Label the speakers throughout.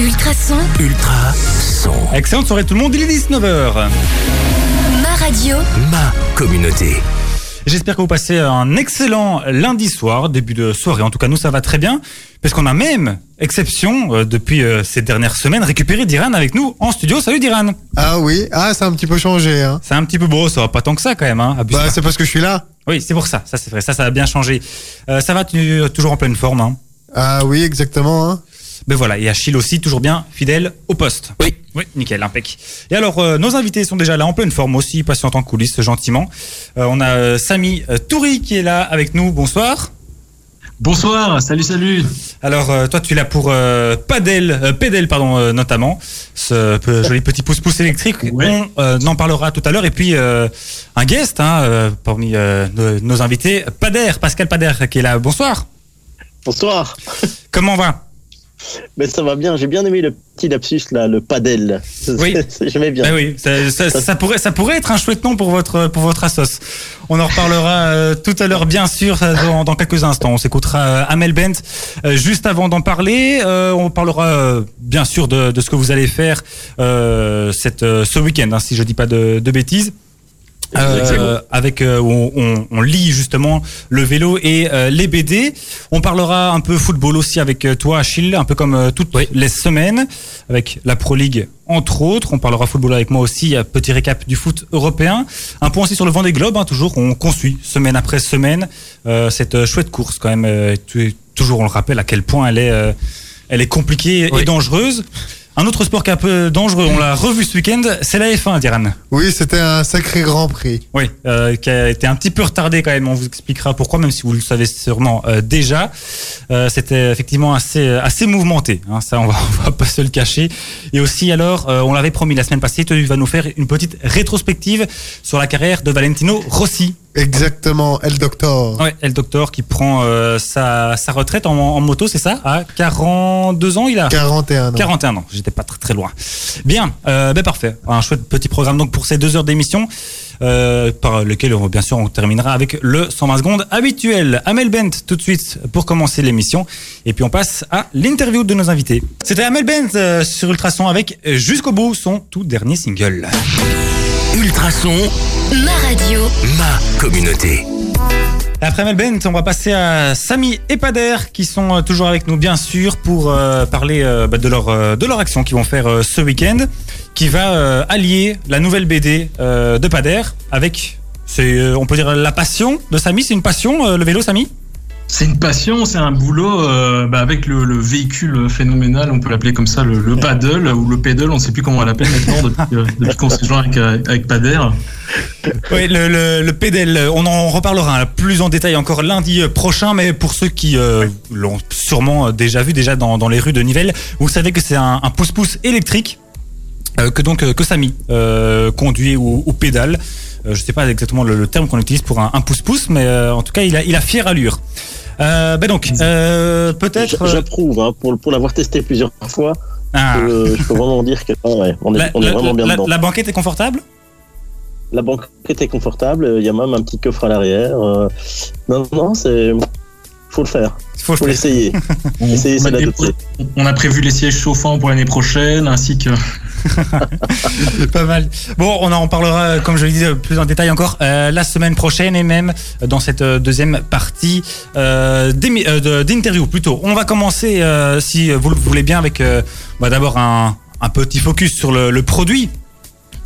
Speaker 1: Ultrason,
Speaker 2: Ultra son.
Speaker 3: Excellente soirée tout le monde, il est 19h.
Speaker 1: ma radio,
Speaker 2: Ma communauté.
Speaker 3: J'espère que vous passez un excellent lundi soir, début de soirée. En tout cas, nous, ça va très bien, parce qu'on a même, exception, euh, depuis euh, ces dernières semaines, récupéré Diran avec nous en studio. Salut Diran
Speaker 4: Ah oui, ah ça a un petit peu changé. Hein.
Speaker 3: C'est un petit peu beau, ça va pas tant que ça quand même. Hein.
Speaker 4: Bah c'est parce que je suis là.
Speaker 3: oui, c'est pour ça, ça c'est vrai, ça, ça a bien changé. Euh, ça va, tu es toujours en pleine forme. Hein.
Speaker 4: Ah oui, exactement. Hein.
Speaker 3: Ben voilà, et Achille aussi, toujours bien fidèle au poste.
Speaker 2: Oui.
Speaker 3: Oui, nickel, impec. Et alors, euh, nos invités sont déjà là en pleine forme aussi, patientent en coulisses gentiment. Euh, on a euh, Samy euh, Toury qui est là avec nous. Bonsoir.
Speaker 5: Bonsoir, salut, salut.
Speaker 3: Alors, euh, toi, tu es là pour euh, Padel, euh, Pédel, pardon, euh, notamment, ce joli petit pouce-pouce électrique.
Speaker 5: Ouais.
Speaker 3: On euh, en parlera tout à l'heure. Et puis, euh, un guest hein, euh, parmi euh, nos, nos invités, Pader, Pascal Pader, qui est là. Bonsoir.
Speaker 6: Bonsoir.
Speaker 3: Comment va?
Speaker 6: Mais ça va bien. J'ai bien aimé le petit lapsus là, le padel.
Speaker 3: Oui.
Speaker 6: J'aimais bien.
Speaker 3: Ben oui, ça, ça- ça pourrait, ça pourrait être un chouette nom pour votre, pour votre assos. On en reparlera euh, tout à l'heure, bien sûr, dans, dans quelques instants. On s'écoutera euh, Amel Bent. Euh, juste avant d'en parler, euh, on parlera bien sûr de, de ce que vous allez faire cette, ce week-end, hein, si je dis pas de, de bêtises. Euh, avec euh, on, on, on lit justement le vélo et euh, les BD. On parlera un peu football aussi avec euh, toi Achille, un peu comme euh, toutes les semaines avec la Pro League entre autres. On parlera football avec moi aussi, petit récap du foot européen. Un point aussi sur le Vendée Globe, hein, toujours on, qu'on suit semaine après semaine euh, cette chouette course quand même. euh, tu- toujours on le rappelle à quel point elle est euh, elle est compliquée et dangereuse. Un autre sport qui est un peu dangereux, on l'a revu ce week-end, c'est la F1, Diran.
Speaker 4: Oui, c'était un sacré Grand Prix.
Speaker 3: Oui, euh, qui a été un petit peu retardé quand même. On vous expliquera pourquoi, même si vous le savez sûrement euh, déjà. Euh, C'était effectivement assez assez mouvementé. Hein, ça, on va, on va pas se le cacher. Et aussi, alors, euh, on l'avait promis la semaine passée, tu vas nous faire une petite rétrospective sur la carrière de Valentino Rossi.
Speaker 4: Exactement, El Doctor.
Speaker 3: Ouais, El Doctor qui prend euh, sa, sa retraite en, en moto, c'est ça? À 42 ans, il a?
Speaker 4: 41 ans.
Speaker 3: 41 ans, j'étais pas très très loin. Bien, euh, ben parfait. Un chouette petit programme donc pour ces deux heures d'émission, euh, par lequel on, bien sûr on terminera avec le 120 secondes habituel. Amel Bent tout de suite pour commencer l'émission, et puis on passe à l'interview de nos invités. C'était Amel Bent euh, sur Ultrason avec jusqu'au bout son tout dernier single.
Speaker 2: Ultrason,
Speaker 1: ma radio,
Speaker 2: ma communauté.
Speaker 3: Après Amel Bent, on va passer à Samy et Pader qui sont euh, toujours avec nous bien sûr pour euh, parler euh, bah, de leur euh, de leur action qu'ils vont faire euh, ce week-end, qui va euh, allier la nouvelle BD euh, de Pader avec c'est euh, on peut dire la passion de Samy, c'est une passion euh, le vélo Samy
Speaker 5: C'est une passion, c'est un boulot euh, bah, avec le, le véhicule phénoménal, on peut l'appeler comme ça, le, le paddle ou le pédale, on ne sait plus comment on l'appelle maintenant depuis, euh, depuis qu'on s'est joint avec, euh, avec Pader.
Speaker 3: Oui, le, le, on en reparlera hein, plus en détail encore lundi prochain, mais pour ceux qui euh, l'ont sûrement déjà vu déjà dans, dans les rues de Nivelles, vous savez que c'est un, un pouce-pouce électrique euh, que donc que Samy euh, conduit ou, ou pédale. Euh, je sais pas exactement le, le terme qu'on utilise pour un, un pouce-pouce, mais euh, en tout cas il a, il a fière allure. Euh, ben donc euh, peut-être.
Speaker 6: J'approuve hein, pour, pour l'avoir testé plusieurs fois.
Speaker 3: Ah.
Speaker 6: je peux vraiment dire que ouais, on est,
Speaker 3: la,
Speaker 6: on est
Speaker 3: la-
Speaker 6: vraiment bien
Speaker 3: la-
Speaker 6: dedans.
Speaker 3: la banquette est confortable?
Speaker 6: La banquette est confortable. Il y a même un petit coffre à l'arrière. euh, non, non, c'est faut le faire.
Speaker 3: Faut le
Speaker 6: Faut
Speaker 3: faire.
Speaker 6: l'essayer.
Speaker 5: On, a on prévu les sièges chauffants pour l'année prochaine, ainsi que
Speaker 3: Pas mal. Bon, on en parlera, comme je l'ai dit, euh, plus en détail encore euh, la semaine prochaine et même dans cette euh, deuxième partie euh, euh, d'interview plutôt. On va commencer, euh, si vous le voulez bien, avec euh, bah, d'abord un, un petit focus sur le, le produit.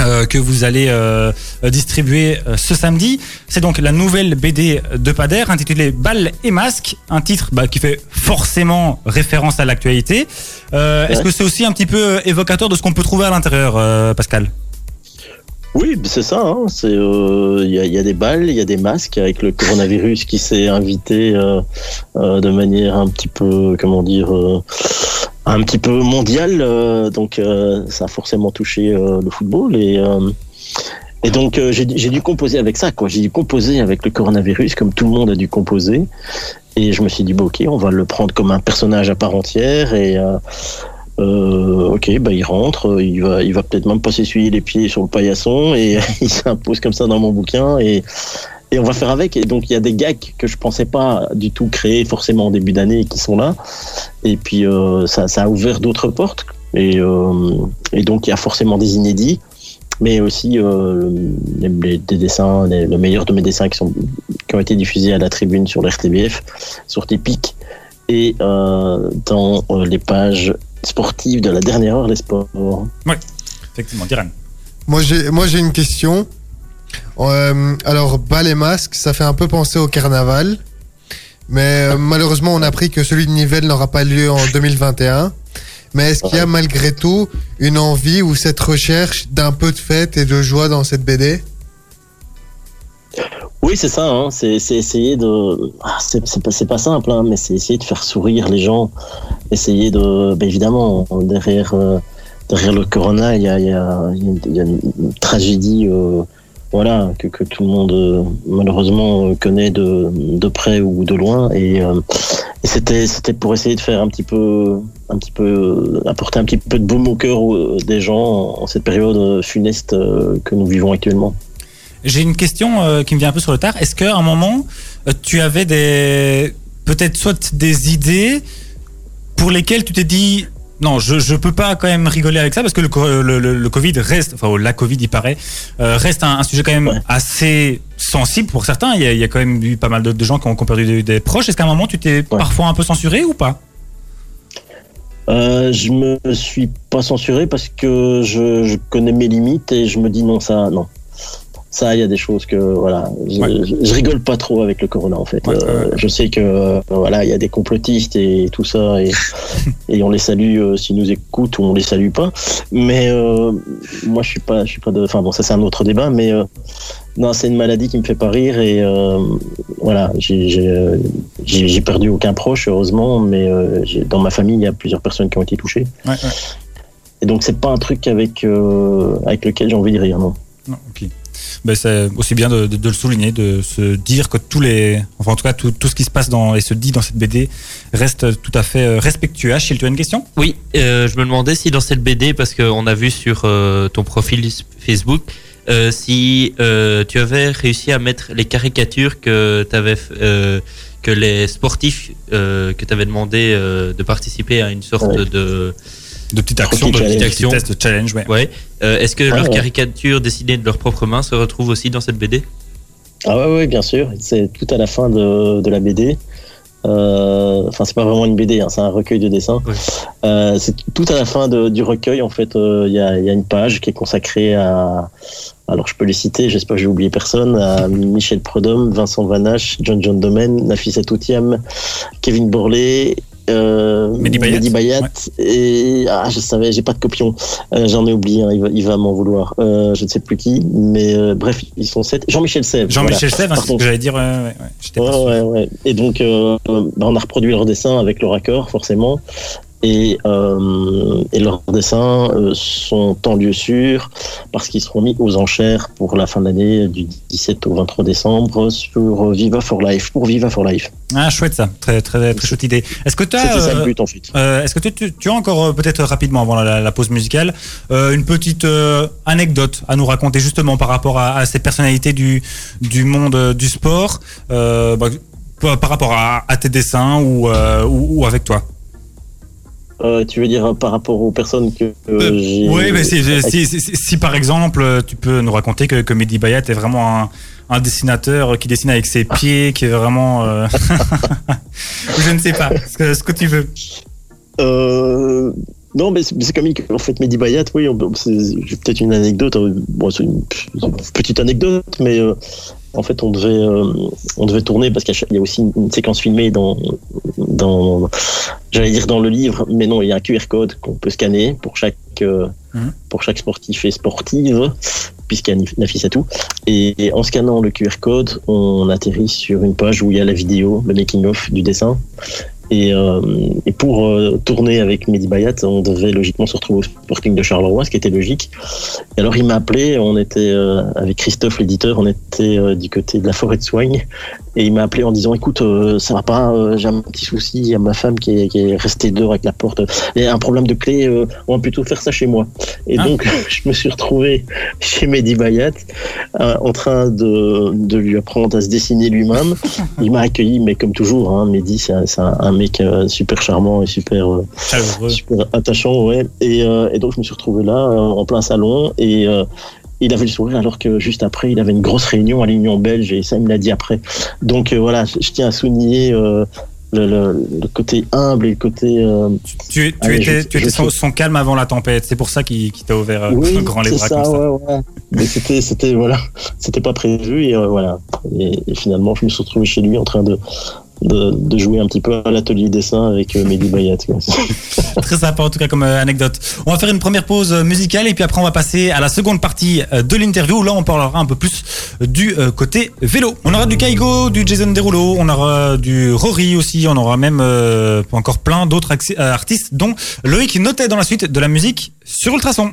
Speaker 3: Euh, que vous allez euh, distribuer euh, ce samedi. C'est donc la nouvelle BD de Pader intitulée Balles et masques, un titre bah, qui fait forcément référence à l'actualité. Est-ce que c'est aussi un petit peu évocateur de ce qu'on peut trouver à l'intérieur, Pascal?
Speaker 6: Oui, c'est ça. hein, euh, Il y, a, il y a des balles, il y a des masques avec le coronavirus qui s'est invité euh, euh, de manière un petit peu, comment dire, un petit peu mondiale. euh, donc euh, ça a forcément touché euh, le football et euh, et donc euh, j'ai dû composer avec ça, quoi. J'ai dû composer avec le coronavirus, comme tout le monde a dû composer. Et je me suis dit, bah, ok, on va le prendre comme un personnage à part entière et euh, ok, bah il rentre, il va, il va peut-être même pas s'essuyer les pieds sur le paillasson et il s'impose comme ça dans mon bouquin et et on va faire avec. Et donc il y a des gags que je pensais pas du tout créer forcément en début d'année et qui sont là. Et puis euh, ça, ça a ouvert d'autres portes. Et, euh, et donc il y a forcément des inédits, mais aussi euh, les- les- des dessins, les- le meilleur de mes dessins qui, sont, qui ont été diffusés à la tribune sur l'RTBF, sur Tepic, et euh, dans euh, les pages sportives de la dernière heure des sports.
Speaker 3: Effectivement, Diran.
Speaker 4: Moi, j'ai, moi, j'ai une question. Euh, alors, bal et masque, ça fait un peu penser au carnaval. Mais euh, malheureusement, on a appris que celui de Nivelles n'aura pas lieu en 2021. Mais est-ce qu'il y a malgré tout une envie ou cette recherche d'un peu de fête et de joie dans cette BD
Speaker 6: Oui, c'est ça. Hein. C'est, essayer de. Ah, c'est, pas, simple, hein, mais c'est essayer de faire sourire les gens. Essayer de. Ben, évidemment, derrière, euh, derrière le corona, il y a, il y, a, il y a une tragédie. euh, voilà, que, que tout le monde euh, malheureusement euh, connaît de, de près ou de loin, et, euh, et c'était c'était pour essayer de faire un petit peu un petit peu apporter un petit peu de baume au cœur des gens en, cette période funeste que nous vivons actuellement.
Speaker 3: J'ai une question qui me vient un peu sur le tard. Est-ce qu'à un moment, tu avais des peut-être soit des idées pour lesquelles tu t'es dit non, je je peux pas quand même rigoler avec ça parce que le le, le, le Covid reste, enfin la Covid il paraît, euh, reste un, un sujet quand même
Speaker 6: Ouais.
Speaker 3: assez sensible pour certains. Il y a, il y a quand même eu pas mal de, de gens qui ont, qui ont perdu des, des proches. Est-ce qu'à un moment tu t'es parfois un peu censuré ou pas?
Speaker 6: Euh, je me suis pas censuré parce que je, je connais mes limites et je me dis non ça non ça il y a des choses que voilà je,
Speaker 3: Ouais.
Speaker 6: je, je rigole pas trop avec le corona en fait
Speaker 3: Ouais,
Speaker 6: Euh,
Speaker 3: ouais.
Speaker 6: je sais que euh, voilà il y a des complotistes et tout ça et, et on les salue euh, s'ils nous écoutent ou on les salue pas mais euh, moi je suis pas je suis pas de enfin bon ça c'est un autre débat mais non c'est une maladie qui me fait pas rire et voilà j'ai perdu aucun proche heureusement mais dans ma famille il y a plusieurs personnes qui ont été touchées et donc c'est pas un truc avec avec lequel j'ai envie de rire non
Speaker 3: Non, ok. Ben, c'est aussi bien de, de- de le souligner, de se dire que tous les, enfin en tout cas tout, tout ce qui se passe dans et se dit dans cette BD reste tout à fait euh, respectueux. Achille, tu as une question?
Speaker 7: Oui, euh, je me demandais si dans cette BD, parce qu'on a vu sur euh, ton profil Facebook, euh, si euh, tu avais réussi à mettre les caricatures que euh, que les sportifs euh, que tu avais demandé euh, de participer à une sorte
Speaker 6: Ouais.
Speaker 7: de
Speaker 3: De petites actions, de petites
Speaker 7: Action.
Speaker 3: tests, de challenge, ouais.
Speaker 7: ouais. Euh, Est-ce que
Speaker 6: Ah,
Speaker 7: leurs
Speaker 6: ouais.
Speaker 7: caricatures dessinées de leurs propres mains se retrouvent aussi dans cette BD
Speaker 6: ah ouais ouais bien sûr c'est tout à la fin de, de la BD Euh, enfin c'est pas vraiment une BD hein, c'est un recueil de dessins
Speaker 7: Ouais.
Speaker 6: Euh, c'est tout à la fin de- du recueil en fait euh, il y, a, il y a une page qui est consacrée à alors je peux les citer j'espère que j'ai oublié personne à Michel Prodhomme Vincent Vanache John John Domen Nafisa Toutiam Kevin Borlé euh,
Speaker 3: Mehdi Bayat.
Speaker 6: Bayat et ah je savais j'ai pas de copion Euh, j'en ai oublié un, il va, m'en vouloir Euh, je ne sais plus qui mais euh, bref ils sont sept Jean-Michel Sèvres
Speaker 3: Jean-Michel Sèvres, hein,
Speaker 6: Par
Speaker 3: c'est ce que
Speaker 6: contre-
Speaker 3: j'allais dire. Ouais, ouais, ouais.
Speaker 6: Et donc, bah, on a reproduit leur dessin avec leur accord, forcément. Et, euh, et leurs dessins euh, sont en lieu sûr parce qu'ils seront mis aux enchères pour la fin de l'année du 17 au 23 décembre sur Viva for Life, pour Viva for Life.
Speaker 3: Ah, chouette ça. Très, très, très chouette idée. Est-ce que tu
Speaker 6: C'était ça le
Speaker 3: as.
Speaker 6: but en fait.
Speaker 3: Euh, Est-ce que tu, as encore, peut-être rapidement avant la, la pause musicale, euh, une petite euh, anecdote à nous raconter justement par rapport à, à ces personnalités du, du monde du sport, bah, par rapport à, à tes dessins ou, ou, ou avec toi?
Speaker 6: Euh, tu veux dire euh, par rapport aux personnes que euh,
Speaker 3: Euh,
Speaker 6: j'ai.
Speaker 3: Oui, mais si, si, si, si- si, par exemple tu peux nous raconter que, que Mehdi Bayat est vraiment un, un dessinateur qui dessine avec ses pieds, qui est vraiment... euh, Je ne sais pas, ce que, ce que tu veux.
Speaker 6: Non, mais c'est comique. En fait, Mehdi Bayat, oui, j'ai peut-être une anecdote. Bon, c'est une, une petite anecdote, mais euh, en fait, on devait, euh, on devait tourner parce qu'il y a- aussi une, une séquence filmée dans, dans, j'allais dire dans le livre, mais non, il y a un QR code qu'on peut scanner pour chaque, euh,
Speaker 3: Mhm.
Speaker 6: pour chaque sportif et sportive, puisqu'il y a Nafis à tout. Et en scannant le QR code, on atterrit sur une page où il y a la vidéo, le making of du dessin. Et, euh, et pour euh, tourner avec Mehdi Bayat, on devait logiquement se retrouver au Sporting de Charleroi, ce qui était logique. Et alors il m'a appelé, on était euh, avec Christophe l'éditeur, on était du côté de la forêt de Soigne. Et il m'a appelé en disant écoute, euh, ça va pas, euh, j'ai un petit souci, il y a ma femme qui est, qui est restée dehors avec la porte. Il y a un problème de clé, euh, on va plutôt faire ça chez moi. Et
Speaker 3: Ah.
Speaker 6: donc, je me suis retrouvé chez Mehdi Bayat euh, en train de, de lui apprendre à se dessiner lui-même. Il m'a accueilli, mais comme toujours, hein, Mehdi, c'est un, un- mec euh, super charmant et super. euh, super attachant, ouais. Et, euh, et donc je me suis retrouvé là, euh, en plein salon, et euh, il avait le sourire, alors que juste après, il avait une grosse réunion à l'Union belge, et ça, il me l'a dit après. Donc euh, voilà, je, je tiens à souligner euh, le, le- le côté humble et le côté. euh,
Speaker 3: Tu, tu
Speaker 6: Allez,
Speaker 3: étais,
Speaker 6: je-
Speaker 3: tu
Speaker 6: je
Speaker 3: étais son, calme avant la tempête. C'est pour ça qu'il t'a ouvert
Speaker 6: oui,
Speaker 3: grand les bras
Speaker 6: ça,
Speaker 3: comme ça.
Speaker 6: ouais, ouais. Mais c'était, c'était, voilà, c'était pas prévu, et voilà. Et, et finalement, je me suis retrouvé chez lui en train de. De, de jouer un petit peu à l'atelier dessin avec euh, Mehdi Bayat.
Speaker 3: Très sympa en tout cas comme euh, anecdote. On va faire une première pause euh, musicale et puis après on va passer à la seconde partie de l'interview. Là on parlera un peu plus du côté vélo. On aura du Kaigo, du Jason Derulo, on aura du Rory aussi, on aura même euh, encore plein d'autres artistes dont Loïc notait dans la suite de la musique sur Ultrason.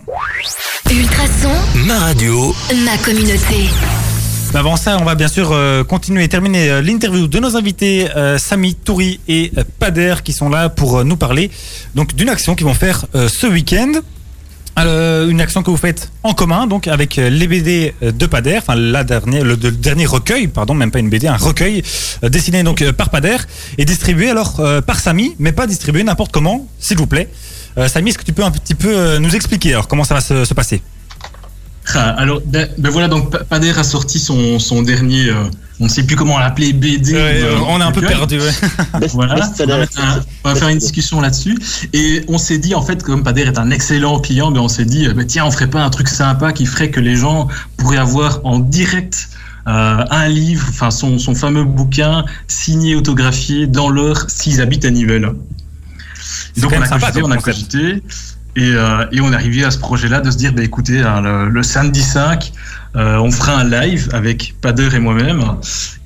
Speaker 1: Ultrason,
Speaker 2: Ma radio,
Speaker 1: ma communauté.
Speaker 3: Mais avant ça, on va bien sûr euh, continuer et terminer euh, l'interview de nos invités euh, Samy, Touri et euh, Pader qui sont là pour nous parler donc d'une action qu'ils vont faire ce week-end. Une action que vous faites en commun, donc avec les BD de Pader, enfin la dernière, le, dernier recueil, pardon, même pas une BD, un recueil dessiné donc par Pader et distribué alors par Samy, mais pas distribué n'importe comment, s'il vous plaît. Samy, est-ce que tu peux un petit peu nous expliquer alors comment ça va se, se passer?
Speaker 5: Alors, ben, ben voilà, donc Pa- Pader a sorti son, son dernier, euh, on ne sait plus comment l'appeler, BD.
Speaker 3: Ouais,
Speaker 5: euh,
Speaker 3: On est un peu perdu. ouais.
Speaker 5: Voilà, on va, mettre un- on va faire une discussion là-dessus. Et on s'est dit, en fait, comme Pader est un excellent client, ben on s'est dit, ben tiens, on ferait pas un truc sympa qui ferait que les gens pourraient avoir en direct euh, un livre, enfin son, son fameux bouquin signé, autographié dans l'heure s'ils habitent à Nivelles. Donc on a
Speaker 3: sympa
Speaker 5: cogité, on a cogité. Et, euh, et on est arrivé à ce projet-là de se dire, bah, écoutez, hein, le, le samedi 5, euh, on fera un live avec Pader et moi-même.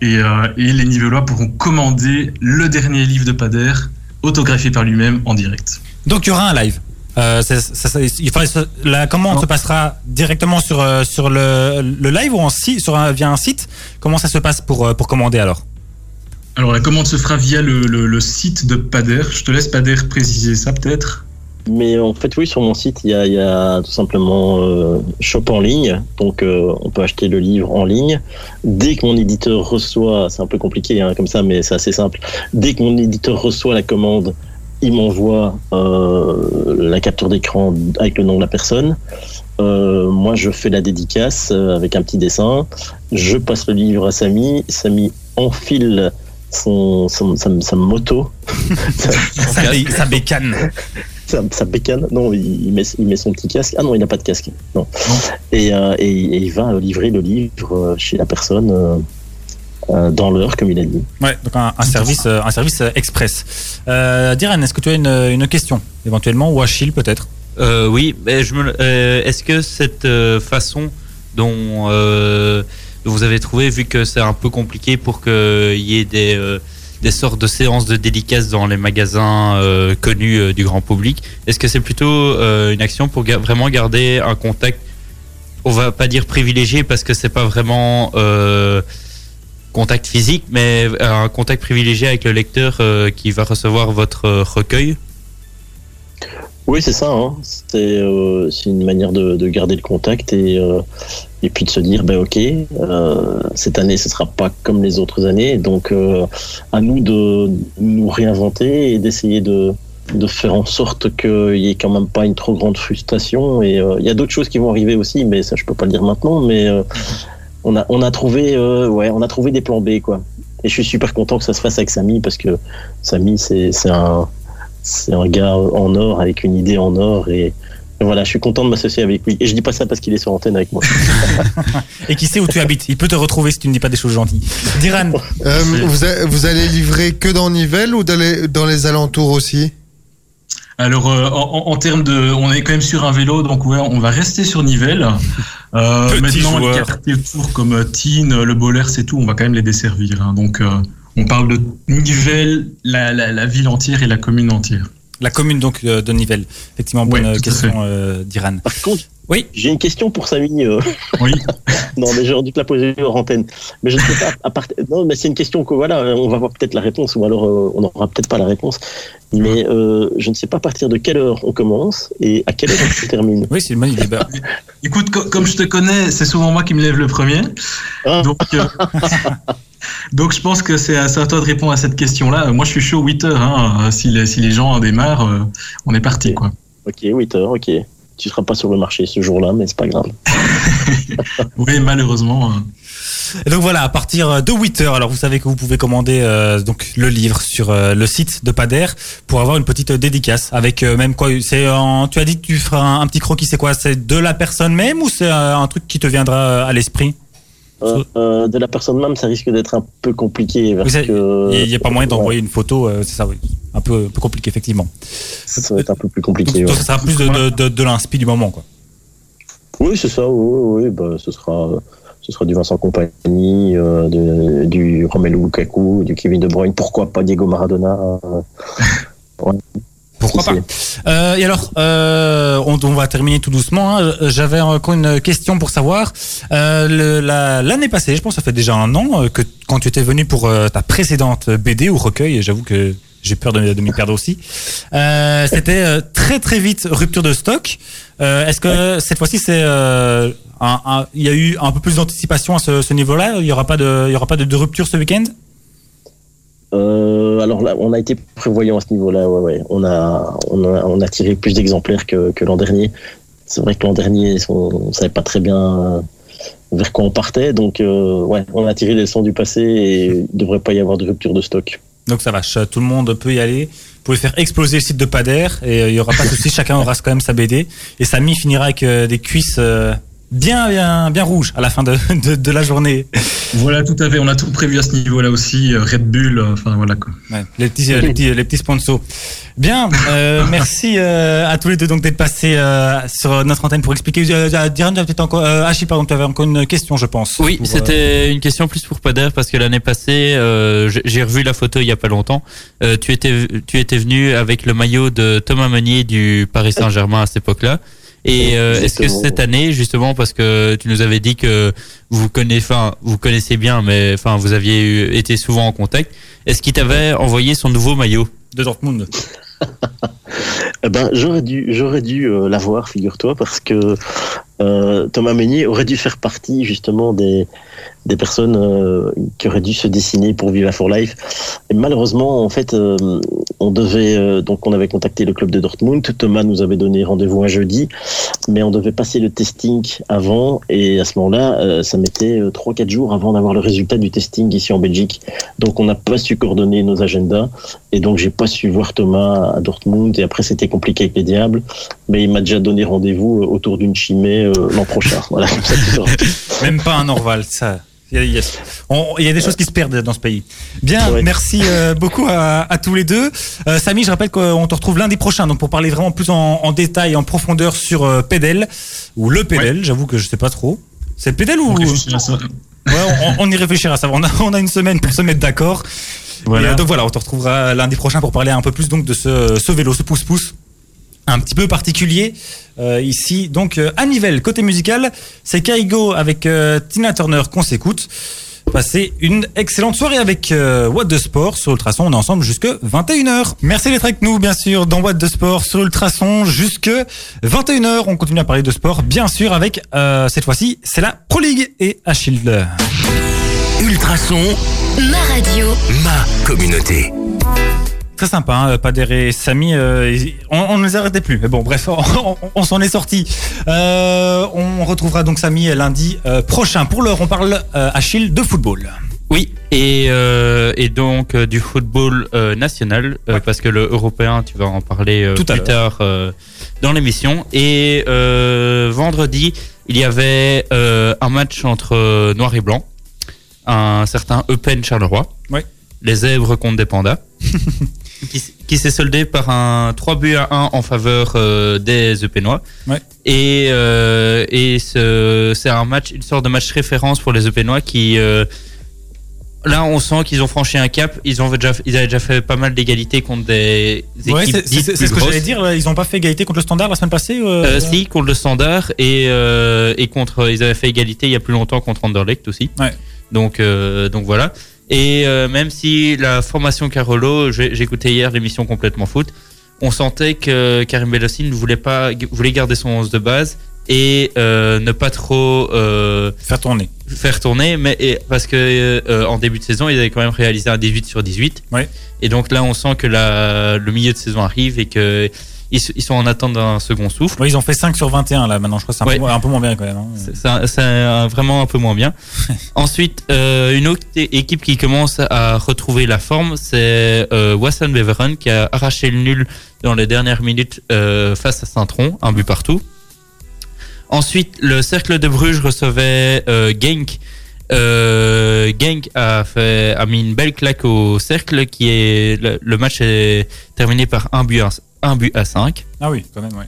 Speaker 5: Et, euh, et les Nivellois pourront commander le dernier livre de Pader, autographié par lui-même en direct.
Speaker 3: Donc il y aura un live. Euh, ça- ça- il faudrait se- la commande se passera directement sur, euh, sur le, le live ou en sur un, via un site? Comment ça se passe pour, pour commander alors?
Speaker 5: Alors la commande se fera via le, le- le site de Pader. Je te laisse Pader préciser ça peut-être.
Speaker 6: Mais en fait, oui, sur mon site, il y a, tout simplement euh, shop en ligne. Donc, euh, on peut acheter le livre en ligne. Dès que mon éditeur reçoit, c'est un peu compliqué hein, comme ça, mais c'est assez simple. Dès que mon éditeur reçoit la commande, il m'envoie euh, la capture d'écran avec le nom de la personne. Euh, moi, je fais la dédicace euh, avec un petit dessin. Je passe le livre à Samy. Samy enfile son, son, sa, sa moto.
Speaker 3: bé- ça bécane.
Speaker 6: Sa, sa bécane. Non, il il met, il met son petit casque. Ah non, il n'a pas de casque. Non. Et, euh, et, et il va livrer le livre euh, chez la personne euh, dans l'heure, comme il a dit.
Speaker 3: Ouais, donc un, un service, un service express. Euh, Diren, est-ce que tu as une, une question éventuellement ou Achille peut-être?
Speaker 7: Euh, oui, mais je me, euh, est-ce que cette façon dont euh, vous avez trouvé, vu que c'est un peu compliqué pour qu'il y ait des, euh, des sortes de séances de dédicaces dans les magasins euh, connus euh, du grand public, est-ce que c'est plutôt euh, une action pour ga- vraiment garder un contact, on va pas dire privilégié parce que c'est pas vraiment contact physique, mais un contact privilégié avec le lecteur qui va recevoir votre recueil?
Speaker 6: Oui, c'est ça. Hein. C'est euh, c'est une manière de, de garder le contact et, euh, et puis de se dire, ben ok, euh, cette année, ce sera pas comme les autres années. Donc, euh, à nous de nous réinventer et d'essayer de, de faire en sorte qu'il y ait quand même pas une trop grande frustration. Et euh, il y a d'autres choses qui vont arriver aussi, mais ça, je peux pas le dire maintenant. Mais euh, on, a, on, a trouvé, euh, ouais, on a trouvé des plans B, quoi. Et je suis super content que ça se fasse avec Samy parce que Samy, c'est un c'est un gars en or avec une idée en or et voilà, je suis content de m'associer avec lui. Et je dis pas ça parce qu'il est sur antenne avec moi.
Speaker 3: Et qui sait où tu habites Il peut te retrouver si tu ne dis pas des choses gentilles. Diran,
Speaker 4: Euh, vous, a- vous allez livrer que dans Nivelles ou dans les, dans les alentours aussi?
Speaker 5: Alors, euh, en, en termes de, on est quand même sur un vélo, donc ouais, on va rester sur Nivelles. Euh, maintenant,
Speaker 3: joueur.
Speaker 5: les quartiers autour comme Tignes, le Bollers et tout, on va quand même les desservir. hein. Donc, euh, on parle de Nivelles, la, la, la ville entière et la commune entière.
Speaker 3: la commune donc euh, de Nivelles. Effectivement, bonne
Speaker 5: Ouais,
Speaker 3: question, euh, Diran.
Speaker 6: Par contre,
Speaker 3: Oui.
Speaker 6: J'ai une question pour Samy. euh.
Speaker 5: Oui.
Speaker 6: non, mais j'aurais dû te la poser hors antenne. Mais je ne sais pas. À part... Non, mais c'est une question que voilà, on va voir peut-être la réponse, ou alors euh, on n'aura peut-être pas la réponse. Mais euh, je ne sais pas à partir de quelle heure on commence et à quelle heure on termine.
Speaker 3: Oui, c'est bonne idée. Bah,
Speaker 5: Écoute, co- comme je te connais, c'est souvent moi qui me lève le premier.
Speaker 6: Ah.
Speaker 5: Donc, euh, donc je pense que c'est à, toi de répondre à cette question-là. Moi, je suis chaud 8 heures. Hein. Si, les, si les gens démarrent, on est parti. Quoi.
Speaker 6: Ok, 8 heures, ok. Tu seras pas sur le marché ce jour-là, mais c'est pas grave.
Speaker 5: Oui, malheureusement. euh,
Speaker 3: Et donc voilà, à partir de 8 heures, alors vous savez que vous pouvez commander euh, donc le livre sur euh, le site de Pader pour avoir une petite dédicace avec euh, même quoi c'est tu as dit que tu feras un, petit croquis, c'est quoi? C'est de la personne même ou c'est euh, un truc qui te viendra euh, à l'esprit?
Speaker 6: Euh, euh, de la personne même, ça risque d'être un peu compliqué. Parce que,
Speaker 3: Il n'y a pas moyen
Speaker 6: ouais,
Speaker 3: d'envoyer une photo, euh, c'est ça, oui. Un peu, un peu compliqué, effectivement.
Speaker 6: ça va être un peu plus compliqué.
Speaker 3: donc,
Speaker 6: ouais.
Speaker 3: ça sera plus de, de, de, de l'inspi du moment, quoi.
Speaker 6: Oui, c'est ça, oui, oui, bah, ce sera. Ce sera du Vincent Compagnie, euh, de- du Romelu Lukaku, du Kevin De Bruyne, pourquoi pas Diego Maradona.
Speaker 3: Pourquoi pas. Euh, et alors, euh, on, on va terminer tout doucement. hein. J'avais encore une question pour savoir. Euh, le- la- L'année passée, je pense que ça fait déjà un an, euh, que quand tu étais venu pour euh, ta précédente BD ou recueil, et j'avoue que j'ai peur de, de m'y perdre aussi, euh, c'était euh, très très vite rupture de stock. Euh, Est-ce que cette fois-ci, c'est euh, il y a eu un peu plus d'anticipation à ce, ce niveau-là? Il y aura pas de, il y aura pas de, de rupture ce week-end?
Speaker 6: Euh, alors là, on a été prévoyant à ce niveau-là. Ouais, ouais. On a, on a, on a tiré plus d'exemplaires que, que l'an dernier. C'est vrai que l'an dernier, on, on savait pas très bien vers quoi on partait, donc euh, ouais, on a tiré les leçons du passé et il devrait pas y avoir de rupture de stock.
Speaker 3: Donc ça va, tout le monde peut y aller. Vous pouvez faire exploser le site de Pader et euh, il y aura pas de souci, chacun aura quand même sa BD. Et Samy finira avec des cuisses bien, bien, bien rouges à la fin de, de, de la journée.
Speaker 5: Voilà, tout à fait. On a tout prévu à ce niveau-là aussi. euh, Red Bull, euh, enfin voilà quoi.
Speaker 3: Ouais, les, petits, les, petits, les petits sponsors. Bien, euh, merci euh, à tous les deux donc d'être passés euh, sur notre antenne pour expliquer. Diran, peut-être encore, euh, Achille, pardon, tu avais encore une question, je pense.
Speaker 7: Oui,
Speaker 3: euh,
Speaker 7: c'était une question plus pour Pader parce que l'année passée, euh, j'ai- revu la photo il y a pas longtemps. Euh, tu étais tu étais venu avec le maillot de Thomas Meunier du Paris Saint-Germain à cette époque-là. Et euh, est-ce que cette année, justement, parce que tu nous avais dit que vous connaissez, enfin, vous connaissez bien, mais enfin, vous aviez eu- été souvent en contact. Est-ce qu'il t'avait envoyé son nouveau maillot
Speaker 3: de Dortmund?
Speaker 6: Eh ben, j'aurais dû, j'aurais dû euh, l'avoir, figure-toi, parce que euh, Thomas Meunier aurait dû faire partie justement des, des personnes euh, qui auraient dû se dessiner pour Viva for Life. Et malheureusement, en fait, euh, on devait euh, donc on avait contacté le club de Dortmund. Thomas nous avait donné rendez-vous un jeudi, mais on devait passer le testing avant. Et à ce moment-là, euh, ça mettait euh, trois quatre jours avant d'avoir le résultat du testing ici en Belgique. Donc on n'a pas su coordonner nos agendas. Et donc j'ai pas su voir Thomas à Dortmund. Et après c'était compliqué avec les diables. Mais il m'a déjà donné rendez-vous autour d'une chimée euh, l'an prochain. Voilà, comme ça, tu sauras.
Speaker 3: Même pas un Orval, ça. Il y, a, il y a- on- il y a des choses qui se perdent dans ce pays. Bien,
Speaker 6: Ouais.
Speaker 3: merci euh, beaucoup à, à tous les deux. Euh, Samy, je rappelle qu'on te retrouve lundi prochain, donc pour parler vraiment plus en, en détail, en profondeur sur euh, Pédel ou le Pédel. J'avoue que je sais pas trop. C'est Pédel ou?
Speaker 5: On réfléchira à ça.
Speaker 3: Ouais, on, on y réfléchira. Ça. va. On a, on a une semaine pour se mettre d'accord.
Speaker 5: Voilà.
Speaker 3: Et, euh, donc voilà, on te retrouvera lundi prochain pour parler un peu plus donc de ce, ce vélo, ce pouce-pouce un petit peu particulier euh, ici. Donc euh, à Nivelles, côté musical, c'est Kaigo avec euh, Tina Turner qu'on s'écoute. Passez une excellente soirée avec euh, What the Sport sur Ultrason. On est ensemble jusque 21h. Merci d'être avec nous, bien sûr, dans What the Sport sur Ultrason jusque 21h. On continue à parler de sport, bien sûr, avec cette fois-ci, c'est la Pro League et Achille.
Speaker 2: Ultrason,
Speaker 1: Ma radio.
Speaker 2: ma communauté.
Speaker 3: Très sympa, hein, Pader et Samy, euh, on, on ne les arrêtait plus. Mais bon, bref, on, on- on s'en est sorti. Euh, on retrouvera donc Samy lundi euh, prochain. Pour l'heure, on parle Achille de football.
Speaker 7: Oui, et, et donc du football national, parce que le européen, tu vas en parler
Speaker 3: Tout à
Speaker 7: plus tard dans l'émission. Et vendredi, il y avait un match entre Noir et Blanc, un certain Eupen Charleroi,
Speaker 3: Ouais.
Speaker 7: les zèbres contre des pandas, qui, s'est soldé par un 3 buts à 1 en faveur euh, des Eupenois.
Speaker 3: Ouais.
Speaker 7: Et, euh, et ce- c'est un match, une sorte de match référence pour les Eupenois qui... euh, là, on sent qu'ils ont franchi un cap. Ils ont déjà, ils avaient déjà fait pas mal d'égalité contre des équipes
Speaker 3: Ouais, c'est- ce que j'allais dire. Ils n'ont pas fait égalité contre le standard la semaine passée
Speaker 7: si, contre le Standard et, et contre, ils avaient fait égalité il y a plus longtemps contre Anderlecht aussi.
Speaker 3: Ouais.
Speaker 7: Donc, donc voilà. Et euh, même si la formation Carolo, écouté hier l'émission complètement foot, on sentait que Karim Bellossi ne voulait pas, voulait garder son 11 de base et euh, ne pas trop euh,
Speaker 3: Faire tourner.
Speaker 7: faire tourner, mais et- parce que euh, en début de saison, ils avaient quand même réalisé un 18 sur 18.
Speaker 3: Ouais.
Speaker 7: Et donc là, on sent que la, le milieu de saison arrive et que ils, sont en attente d'un second souffle.
Speaker 3: Ouais, ils ont fait 5 sur 21 là maintenant. Je crois que c'est un,
Speaker 7: Ouais.
Speaker 3: peu, un peu moins bien quand même. hein.
Speaker 7: C'est- vraiment un peu moins bien. Ensuite, euh, une autre équipe qui commence à retrouver la forme, c'est euh, Wasson Beveren qui a arraché le nul dans les dernières minutes euh, face à Saint-Tron, un but partout. Ensuite, le Cercle de Bruges recevait euh, Genk. Euh, Genk a, fait, a mis une belle claque au Cercle qui est le, le match est terminé par un but un but à 5.
Speaker 3: Ah oui, quand même, ouais.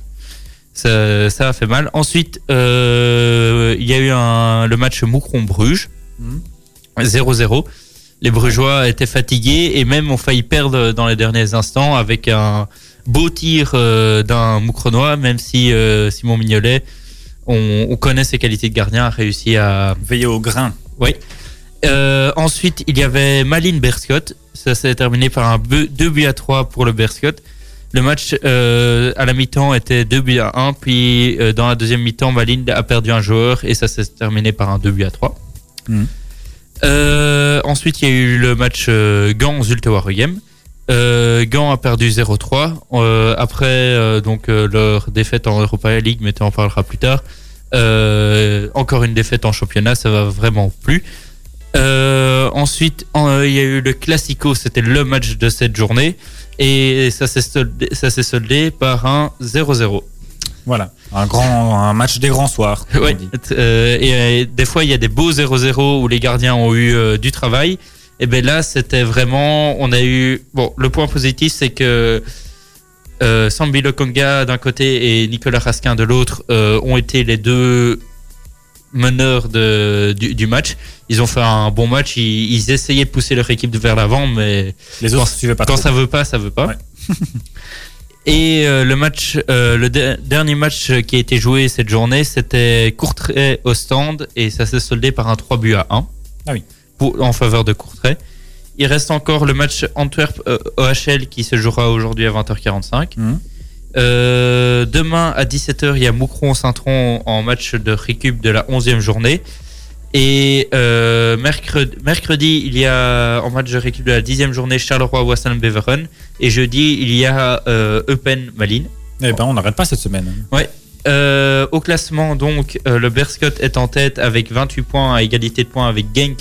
Speaker 7: Ça, ça a fait mal. Ensuite, euh, il y a eu un, le match Moucron-Bruges.
Speaker 3: Mhm.
Speaker 7: 0-0. Les Brugeois étaient fatigués et même ont failli perdre dans les derniers instants avec un beau tir euh, d'un Moucronois, même si euh, Simon Mignolet, on, on connaît ses qualités de gardien, a réussi à,
Speaker 3: Veiller au grain.
Speaker 7: oui. Ensuite, il y avait Maline Berscott. Ça s'est terminé par un 2 buts à 3 pour le Berscott. Le match euh, à la mi-temps était 2 buts à 1. Puis euh, dans la deuxième mi-temps, Maline a perdu un joueur et ça s'est terminé par un 2 buts à 3.
Speaker 3: Mhm.
Speaker 7: Euh, ensuite, il y a eu le match Gand Zulte Waregem. Gand a perdu 0-3. Euh, après donc leur défaite en Europa League, mais tu en parlera plus tard. Encore une défaite en championnat, ça va vraiment plus. Ensuite, en- il y a eu le Classico, c'était le match de cette journée, et ça s'est soldé, par un 0-0.
Speaker 3: Voilà. Un grand, un match des grands soirs. dit.
Speaker 7: Euh, et euh, des fois, il y a des beaux 0-0 où les gardiens ont eu euh, du travail. Et ben là, c'était vraiment, on a eu. Bon, le point positif, c'est que euh, Sambi Lokonga d'un côté et Nicolas Raskin de l'autre ont été les deux meneurs de, du, du match. Ils ont fait un bon match. Ils, ils essayaient de pousser leur équipe vers l'avant, mais
Speaker 3: Les autres ne suivaient pas
Speaker 7: quand
Speaker 3: trop.
Speaker 7: ça veut pas, ça veut pas.
Speaker 3: Ouais.
Speaker 7: Et euh, le match, euh, le de- dernier match qui a été joué cette journée, c'était Courtrai au stand et ça s'est soldé par un 3 buts à 1.
Speaker 3: Ah oui.
Speaker 7: Pour, en faveur de Courtrai. Il reste encore le match Antwerp euh, OHL qui se jouera aujourd'hui à 20h45.
Speaker 3: Mhm.
Speaker 7: Euh, demain à 17h, il y a Moucron-Saint-Tron en match de récup de la 11e journée. Et euh, mercredi, mercredi, il y a en match de récup de la 10e journée Charleroi-Wasson-Beveren. Et jeudi, il y a euh, Eupen-Malines.
Speaker 3: Eh ben, on n'arrête pas cette semaine.
Speaker 7: Au classement, donc, le Berscott est en tête avec 28 points à égalité de points avec Genk.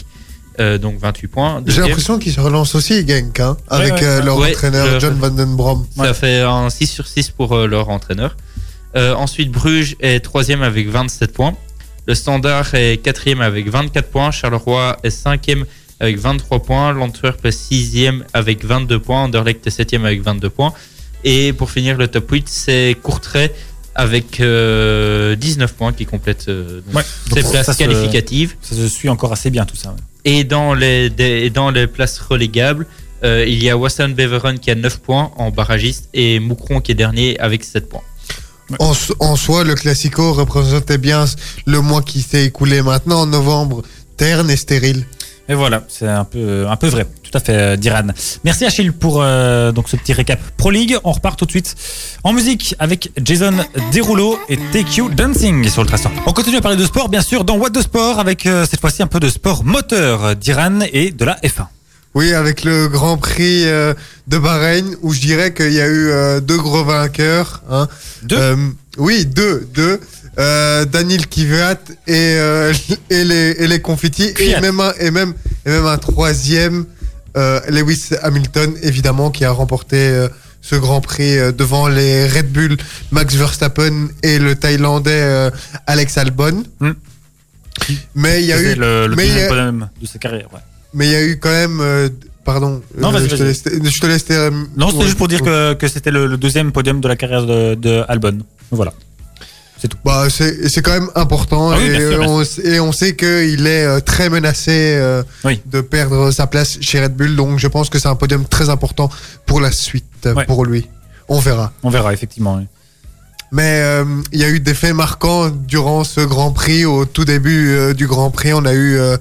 Speaker 7: Euh, donc 28 points.
Speaker 4: J'ai l'impression qu'ils se relancent aussi, Genk, hein, avec
Speaker 3: ouais,
Speaker 4: euh,
Speaker 3: ouais.
Speaker 4: leur
Speaker 7: Ouais,
Speaker 4: entraîneur John Van Den Brom.
Speaker 7: Ça fait un 6 sur 6 pour euh, leur entraîneur. Euh, ensuite, Bruges est troisième avec 27 points. Le Standard est quatrième avec 24 points. Charleroi est cinquième avec 23 points. L'Antwerp est sixième avec 22 points. Anderlecht est septième avec 22 points. Et pour finir, le top 8, c'est Courtrai avec euh, 19 points qui complète euh, donc
Speaker 3: Ouais.
Speaker 7: ses
Speaker 3: Donc,
Speaker 7: places
Speaker 3: ça se-
Speaker 7: qualificatives.
Speaker 3: Ça se suit encore assez bien tout ça. ouais.
Speaker 7: Et dans les, des- dans les places relégables, euh, il y a Wasson Beveren qui a 9 points en barragiste et Moucron qui est dernier avec 7 points.
Speaker 4: En, so- en soi, le Classico représentait bien le mois qui s'est écoulé maintenant, en novembre, terne et stérile.
Speaker 3: Et voilà, c'est un peu, un peu vrai. Tout à fait, euh, Diran. Merci Achille pour euh, donc ce petit récap Pro League. On repart tout de suite en musique avec Jason Derulo et Take You Dancing sur le traçant. On continue à parler de sport, bien sûr, dans What de Sport, avec euh, cette fois-ci un peu de sport moteur d'Iran et de la F1.
Speaker 4: Oui, avec le Grand Prix euh, de Bahreïn, où je dirais qu'il y a eu deux gros vainqueurs. Hein.
Speaker 3: Deux?
Speaker 4: Oui, deux, deux. Euh, Daniel et, euh, et, les, et les Confetti.
Speaker 3: Kvyat.
Speaker 4: Et même, un, et, même, et même un troisième, euh, Lewis Hamilton, évidemment, qui a remporté ce Grand Prix devant les Red Bull, Max Verstappen et le Thaïlandais Alex Albon.
Speaker 3: Hmm.
Speaker 4: Mais il y a eu
Speaker 3: le,
Speaker 4: mais
Speaker 3: deuxième podium de sa carrière. ouais.
Speaker 4: mais il y a eu quand même. pardon.
Speaker 3: Non,
Speaker 4: je, te laisse, je te laisse.
Speaker 3: Non, c'était
Speaker 4: Ouais.
Speaker 3: juste pour dire que, que c'était le, le deuxième podium de la carrière de, de Albon. Voilà.
Speaker 4: Bah, c'est c'est quand même important
Speaker 3: Ah oui,
Speaker 4: et,
Speaker 3: sûr,
Speaker 4: on, et on sait qu'il est euh, très menacé euh,
Speaker 3: Oui.
Speaker 4: de perdre sa place chez Red Bull. Donc je pense que c'est un podium très important pour la suite
Speaker 3: Ouais.
Speaker 4: pour lui. On verra.
Speaker 3: On verra, effectivement. oui.
Speaker 4: Mais euh, il y a eu des faits marquants durant ce Grand Prix. Au tout début euh, du Grand Prix, on a eu euh,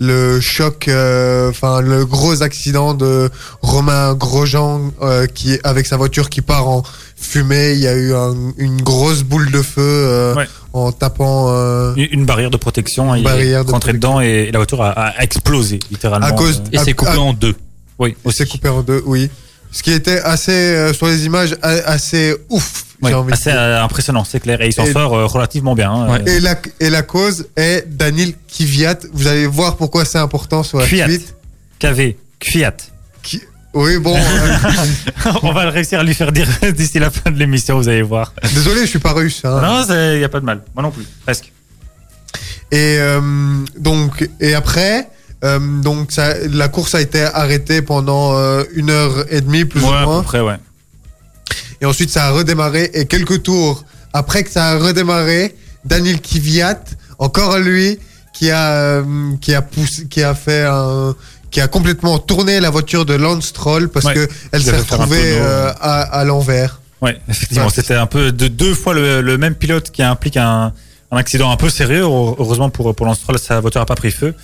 Speaker 4: le choc, enfin le gros accident de Romain Grosjean qui avec sa voiture qui part en fumée. Il y a eu un- une grosse boule de feu euh,
Speaker 3: Ouais.
Speaker 4: en tapant euh,
Speaker 3: Une une barrière de protection.
Speaker 4: Une
Speaker 3: il
Speaker 4: barrière
Speaker 3: est
Speaker 4: de
Speaker 3: rentré dedans et, la voiture a, a explosé, littéralement.
Speaker 4: à cause.
Speaker 3: Euh,
Speaker 7: Et c'est
Speaker 4: à-
Speaker 7: coupé
Speaker 4: à-
Speaker 7: en deux.
Speaker 3: oui,
Speaker 4: Il s'est coupé en deux, oui. Ce qui était assez euh, sur les images assez ouf.
Speaker 3: Oui,
Speaker 4: j'ai envie de
Speaker 3: assez
Speaker 4: dire.
Speaker 3: euh, impressionnant, c'est clair. Et il s'en sort euh, relativement bien. hein.
Speaker 7: Ouais.
Speaker 3: Euh,
Speaker 4: Et la, et la cause est Daniel Kvyat. Vous allez voir pourquoi c'est important sur la
Speaker 3: Kvyat.
Speaker 4: suite.
Speaker 3: KV, Kviat.
Speaker 4: Oui, bon, euh,
Speaker 3: On va réussir à lui faire dire d'ici la fin de l'émission, vous allez voir.
Speaker 4: désolé, je suis pas russe. hein.
Speaker 3: Non, il n'y a pas de mal. Moi non plus, presque.
Speaker 4: Et euh, donc, et après, euh, donc ça, la course a été arrêtée pendant euh, une heure et demie plus
Speaker 3: Ouais,
Speaker 4: ou
Speaker 3: à peu
Speaker 4: moins.
Speaker 3: près, ouais.
Speaker 4: Et ensuite, ça a redémarré. Et quelques tours après que ça a redémarré, Daniel Kvyat, encore lui, qui a euh, qui a poussé, qui a fait un qui a complètement tourné la voiture de Lance Stroll parce
Speaker 3: Ouais.
Speaker 4: que elle s'est retrouvée euh, à, à l'envers.
Speaker 3: Ouais, effectivement,
Speaker 4: Ouais.
Speaker 3: c'était un peu de deux fois le, le même pilote qui implique un, un accident un peu sérieux. Heureusement pour, pour Lance Stroll, sa voiture n'a pas pris feu.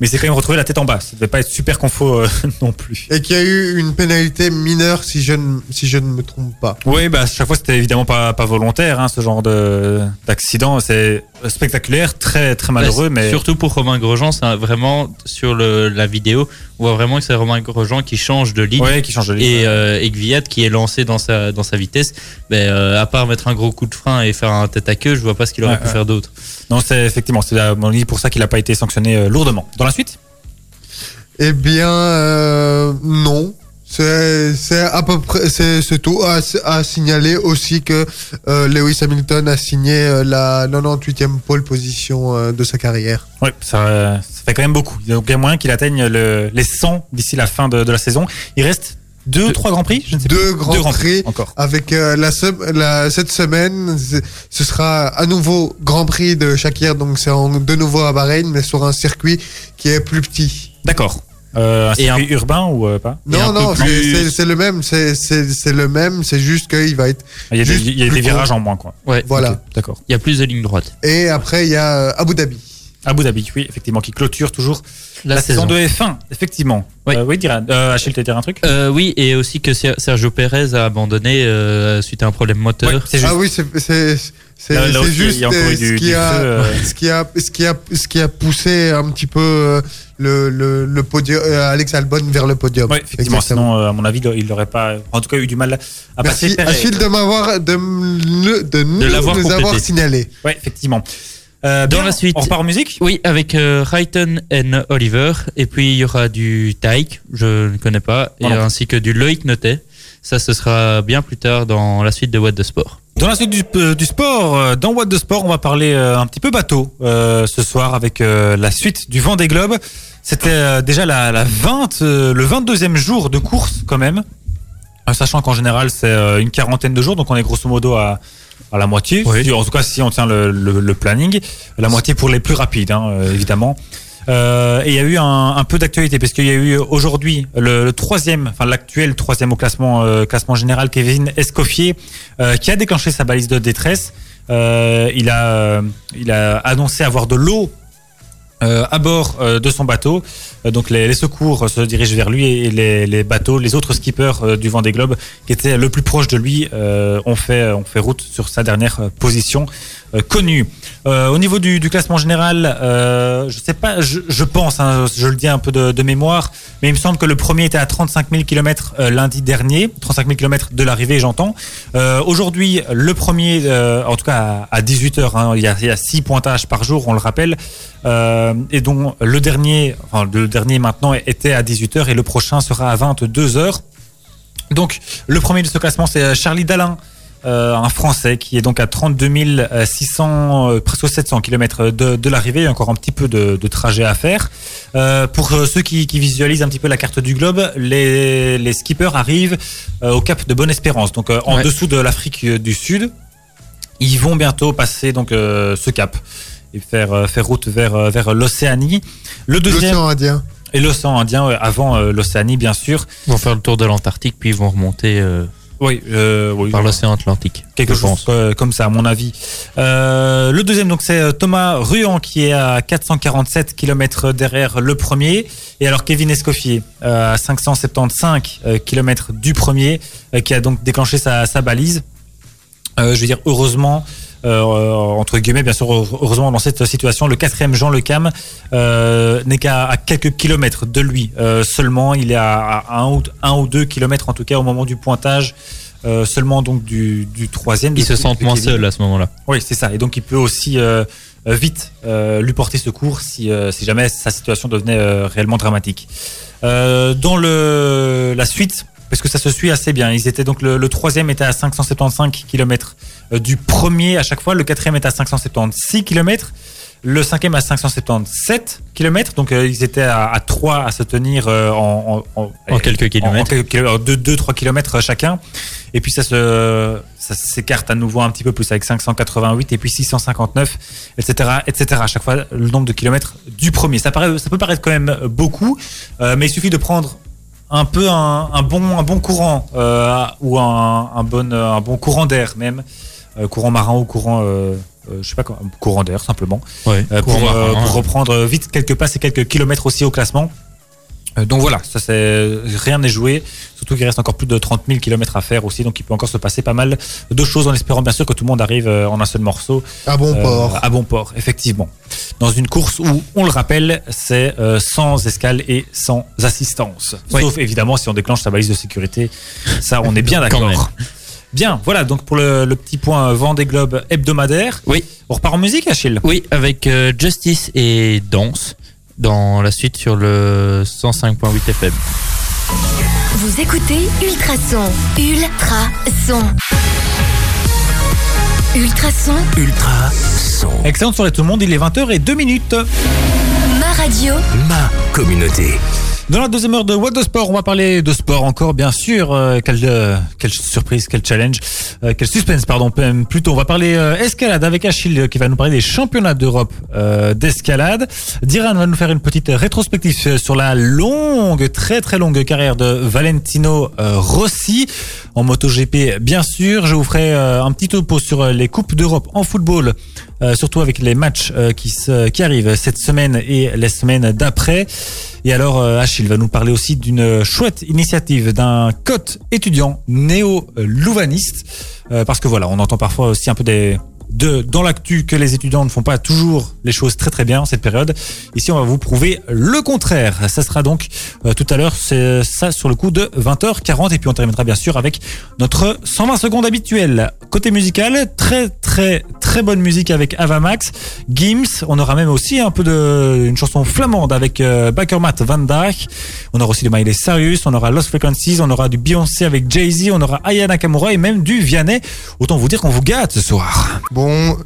Speaker 3: Mais c'est quand même retrouvé la tête en bas. Ça devait pas être super confort euh, non plus.
Speaker 4: Et qui a eu une pénalité mineure si je ne si je ne me trompe pas.
Speaker 3: Oui, bah, à chaque fois, c'était évidemment pas, pas volontaire, hein, ce genre de, d'accident. C'est spectaculaire, très, très malheureux,
Speaker 7: Bah,
Speaker 3: mais.
Speaker 7: Surtout pour Romain Grosjean, c'est vraiment sur le, la vidéo, on voit vraiment que c'est Romain Grosjean qui change de ligne.
Speaker 3: Ouais, qui change de ligne.
Speaker 7: Et, euh, et Gviat qui est lancé dans sa, dans sa vitesse, ben, euh, à part mettre un gros coup de frein et faire un tête à queue, je vois pas ce qu'il aurait
Speaker 3: Ouais,
Speaker 7: pu
Speaker 3: ouais.
Speaker 7: faire d'autre.
Speaker 3: Non, c'est effectivement, c'est à mon avis pour ça qu'il n'a pas été sanctionné euh, lourdement. Dans la suite
Speaker 4: Eh bien, euh, non. C'est à peu près c'est tout à, à signaler aussi que euh, Lewis Hamilton a signé euh, la 98e pole position euh, de sa carrière.
Speaker 3: Oui, ça, ça fait quand même beaucoup. Il y a moyen qu'il atteigne le, les 100 d'ici la fin de, de la saison. Il reste deux, trois grands prix, je ne sais
Speaker 4: Deux
Speaker 3: plus.
Speaker 4: grands prix.
Speaker 3: encore.
Speaker 4: Avec euh, la, sem- la cette semaine, ce sera à nouveau Grand Prix de Shakir, donc c'est en- de nouveau à Bahreïn, mais sur un circuit qui est plus petit.
Speaker 3: D'accord. Euh, un
Speaker 7: Et
Speaker 3: circuit urbain ou euh, pas?
Speaker 7: Un
Speaker 4: Non, non, c'est
Speaker 7: plus-
Speaker 4: c'est- c'est le même, c'est- c'est c'est le même, c'est juste qu'il va être.
Speaker 3: Il y a, des, y a virages en moins, quoi.
Speaker 7: Ouais.
Speaker 4: Voilà.
Speaker 3: D'accord.
Speaker 7: Il y a plus de lignes droites.
Speaker 4: Et après, il y a euh, Abu Dhabi.
Speaker 3: Abu Dhabi, oui, effectivement, qui clôture toujours la,
Speaker 7: La,
Speaker 3: saison.
Speaker 7: saison.
Speaker 3: de F1, effectivement.
Speaker 7: Oui.
Speaker 3: Euh, oui, Diran. Euh, Achille, dire un truc?
Speaker 7: Euh, oui, et aussi que Ser- Sergio Pérez a abandonné euh, suite à un problème moteur.
Speaker 3: Ouais, c'est juste.
Speaker 4: Ah oui, c'est juste ce qui a
Speaker 3: feu,
Speaker 4: ce qui a ce qui a ce qui a poussé un petit peu euh, le le, le podium euh, Alex Albon vers le podium.
Speaker 3: Ouais, effectivement.
Speaker 4: Exactement.
Speaker 3: Sinon, à mon avis, il n'aurait pas, en tout cas, eu du mal à
Speaker 4: Merci
Speaker 3: passer. Perez.
Speaker 4: Achille de m'avoir de de, nous
Speaker 7: l'avoir
Speaker 4: nous avoir signalé.
Speaker 3: Ouais, effectivement. Euh,
Speaker 7: Dans la suite-
Speaker 3: On repart en musique?
Speaker 7: Oui, avec euh, Rayton and Oliver. Et puis il y aura du Taïk, je ne connais pas, et ainsi que du Loïc Notet. Ça, ce sera bien plus tard dans la suite de What the Sport.
Speaker 3: Dans la suite du, euh, du sport, euh, dans What de Sport, on va parler euh, un petit peu bateau ce soir avec la suite du vent des globes. C'était déjà la, la 20, le 22e jour de course quand même. Sachant qu'en général c'est une quarantaine de jours, donc on est grosso modo à, à la moitié.
Speaker 7: Oui.
Speaker 3: Si- En tout cas, si on tient le, le- le planning, la moitié pour les plus rapides, hein, euh, évidemment. Euh, et il y a eu un, un peu d'actualité parce qu'il y a eu aujourd'hui le, le troisième, enfin l'actuel troisième au classement euh, classement général, Kevin Escoffier, euh, qui a déclenché sa balise de détresse. Il a il a annoncé avoir de l'eau euh, à bord euh, de son bateau. Euh, donc les, secours se dirigent vers lui et les, bateaux, les autres skippers euh, du Vendée Globe qui étaient le plus proche de lui euh, ont fait ont fait route sur sa dernière euh, position euh, connue. Euh, au niveau du, classement général, euh, je sais pas, je, pense, hein, je le dis un peu de, mémoire, mais il me semble que le premier était à 35 000 km lundi dernier, 35 000 km de l'arrivée, j'entends. Euh, Aujourd'hui, le premier, euh, en tout cas à, à 18 heures, hein, il, y a, il y a six pointages par jour, on le rappelle, et dont le dernier, enfin le dernier maintenant était à 18 heures et le prochain sera à 22 heures. Donc le premier de ce classement, c'est Charlie Dalin. Euh, un Français qui est donc à 32 600, euh, presque 700 km de, de l'arrivée, il y a encore un petit peu de, de trajet à faire. Euh, pour euh, ceux qui, qui visualisent un petit peu la carte du globe, les, les skippers arrivent euh, au cap de Bonne-Espérance, donc euh, en
Speaker 7: Ouais.
Speaker 3: dessous de l'Afrique euh, du Sud. Ils vont bientôt passer donc euh, ce cap et faire euh, faire route vers euh, vers l'Océanie. Le deuxième
Speaker 4: L'océan Indien.
Speaker 3: et l'océan Indien avant euh, l'Océanie bien sûr.
Speaker 7: Ils vont faire le tour de l'Antarctique, puis ils vont remonter euh,
Speaker 3: Oui, euh, oui.
Speaker 7: par l'océan Atlantique.
Speaker 3: quelque chose
Speaker 7: pense.
Speaker 3: euh, comme ça à mon avis. Euh, le deuxième donc c'est euh, Thomas Ruan qui est à 447 km derrière le premier et alors Kevin Escoffier à 575 km du premier qui a donc déclenché sa, sa balise. Je veux dire heureusement entre guillemets bien sûr heureusement dans cette situation le quatrième Jean Le Cam euh, n'est qu'à quelques kilomètres de lui euh, seulement il est à, à un, ou, un ou deux kilomètres en tout cas au moment du pointage euh, seulement donc du, du troisième
Speaker 7: Ils se sentent moins seuls à ce moment-là.
Speaker 3: Oui, c'est ça. Et donc, il peut aussi euh, euh, vite euh, lui porter secours si, euh, si jamais sa situation devenait euh, réellement dramatique. Euh, dans le, la suite, parce que ça se suit assez bien, ils étaient donc le, le troisième était à 575 km du premier à chaque fois, le quatrième est à 576 km. Le cinquième à 577 km, donc euh, ils étaient à, à 3 à se tenir euh, en, en,
Speaker 7: En quelques kilomètres.
Speaker 3: en quelques kilomètres, 2-3 km chacun. Et puis ça se ça s'écarte à nouveau un petit peu plus avec 588 et puis 659, etc., etc. À chaque fois le nombre de kilomètres du premier. Ça paraît, ça peut paraître quand même beaucoup, euh, mais il suffit de prendre un peu un, un bon un bon courant euh, ou un, un bon un bon courant d'air même, euh, courant marin ou courant euh, euh, je sais pas quoi, courant d'air simplement.
Speaker 7: Ouais,
Speaker 3: Euh, pour, euh,
Speaker 7: marin,
Speaker 3: pour reprendre vite quelques passes et quelques kilomètres aussi au classement. Euh, donc voilà, ça c'est rien n'est joué, surtout qu'il reste encore plus de 30 000 kilomètres à faire aussi, donc il peut encore se passer pas mal de choses en espérant bien sûr que tout le monde arrive euh, en un seul morceau
Speaker 4: À bon
Speaker 3: euh,
Speaker 4: port.
Speaker 3: à bon port, effectivement. Dans une course où, on le rappelle, c'est euh, sans escale et sans assistance.
Speaker 7: Oui.
Speaker 3: Sauf évidemment si on déclenche sa balise de sécurité. Ça, on est bien d'accord. Bien, voilà donc pour le, le petit point Vendée Globe hebdomadaire.
Speaker 7: Oui.
Speaker 3: On repart en musique, Achille?
Speaker 7: Oui, avec euh, Justice et Danse dans la suite sur le 105.8 FM.
Speaker 1: Vous écoutez Ultrason. Ultrason. Ultrason,
Speaker 2: Ultra son.
Speaker 3: Excellente soirée tout le monde, il est 20h et 2 minutes.
Speaker 1: ma radio.
Speaker 2: Ma communauté.
Speaker 3: Dans la deuxième heure de What the Sport, on va parler de sport encore, bien sûr. Euh, quelle, euh, quelle surprise, quel challenge, euh, quel suspense, pardon, plutôt. On va parler euh, escalade avec Achille euh, qui va nous parler des championnats d'Europe euh, d'escalade. Diran va nous faire une petite rétrospective sur la longue, très très longue carrière de Valentino Rossi en MotoGP, bien sûr. Je vous ferai un petit topo sur les coupes d'Europe en football, surtout avec les matchs qui, se, qui arrivent cette semaine et les semaines d'après. Et alors, euh, Achille va nous parler aussi d'une chouette initiative d'un coach étudiant néo-louvaniste. Euh, parce que voilà, on entend parfois aussi un peu des, de, dans l'actu que les étudiants ne font pas toujours les choses très très bien en cette période. Ici, on va vous prouver le contraire. Ça sera donc euh, tout à l'heure, c'est ça sur le coup de 20h40. Et puis on terminera bien sûr avec notre 120 secondes habituel. Côté musical, très très très bonne musique avec Avamax, Gims. On aura même aussi un peu de une chanson flamande avec euh, Bakermat Van Dyke. On aura aussi du Miley Cyrus, on aura Lost Frequencies, on aura du Beyoncé avec Jay-Z, on aura Aya Nakamura et même du Vianney. Autant vous dire qu'on vous gâte ce soir.
Speaker 4: Bon,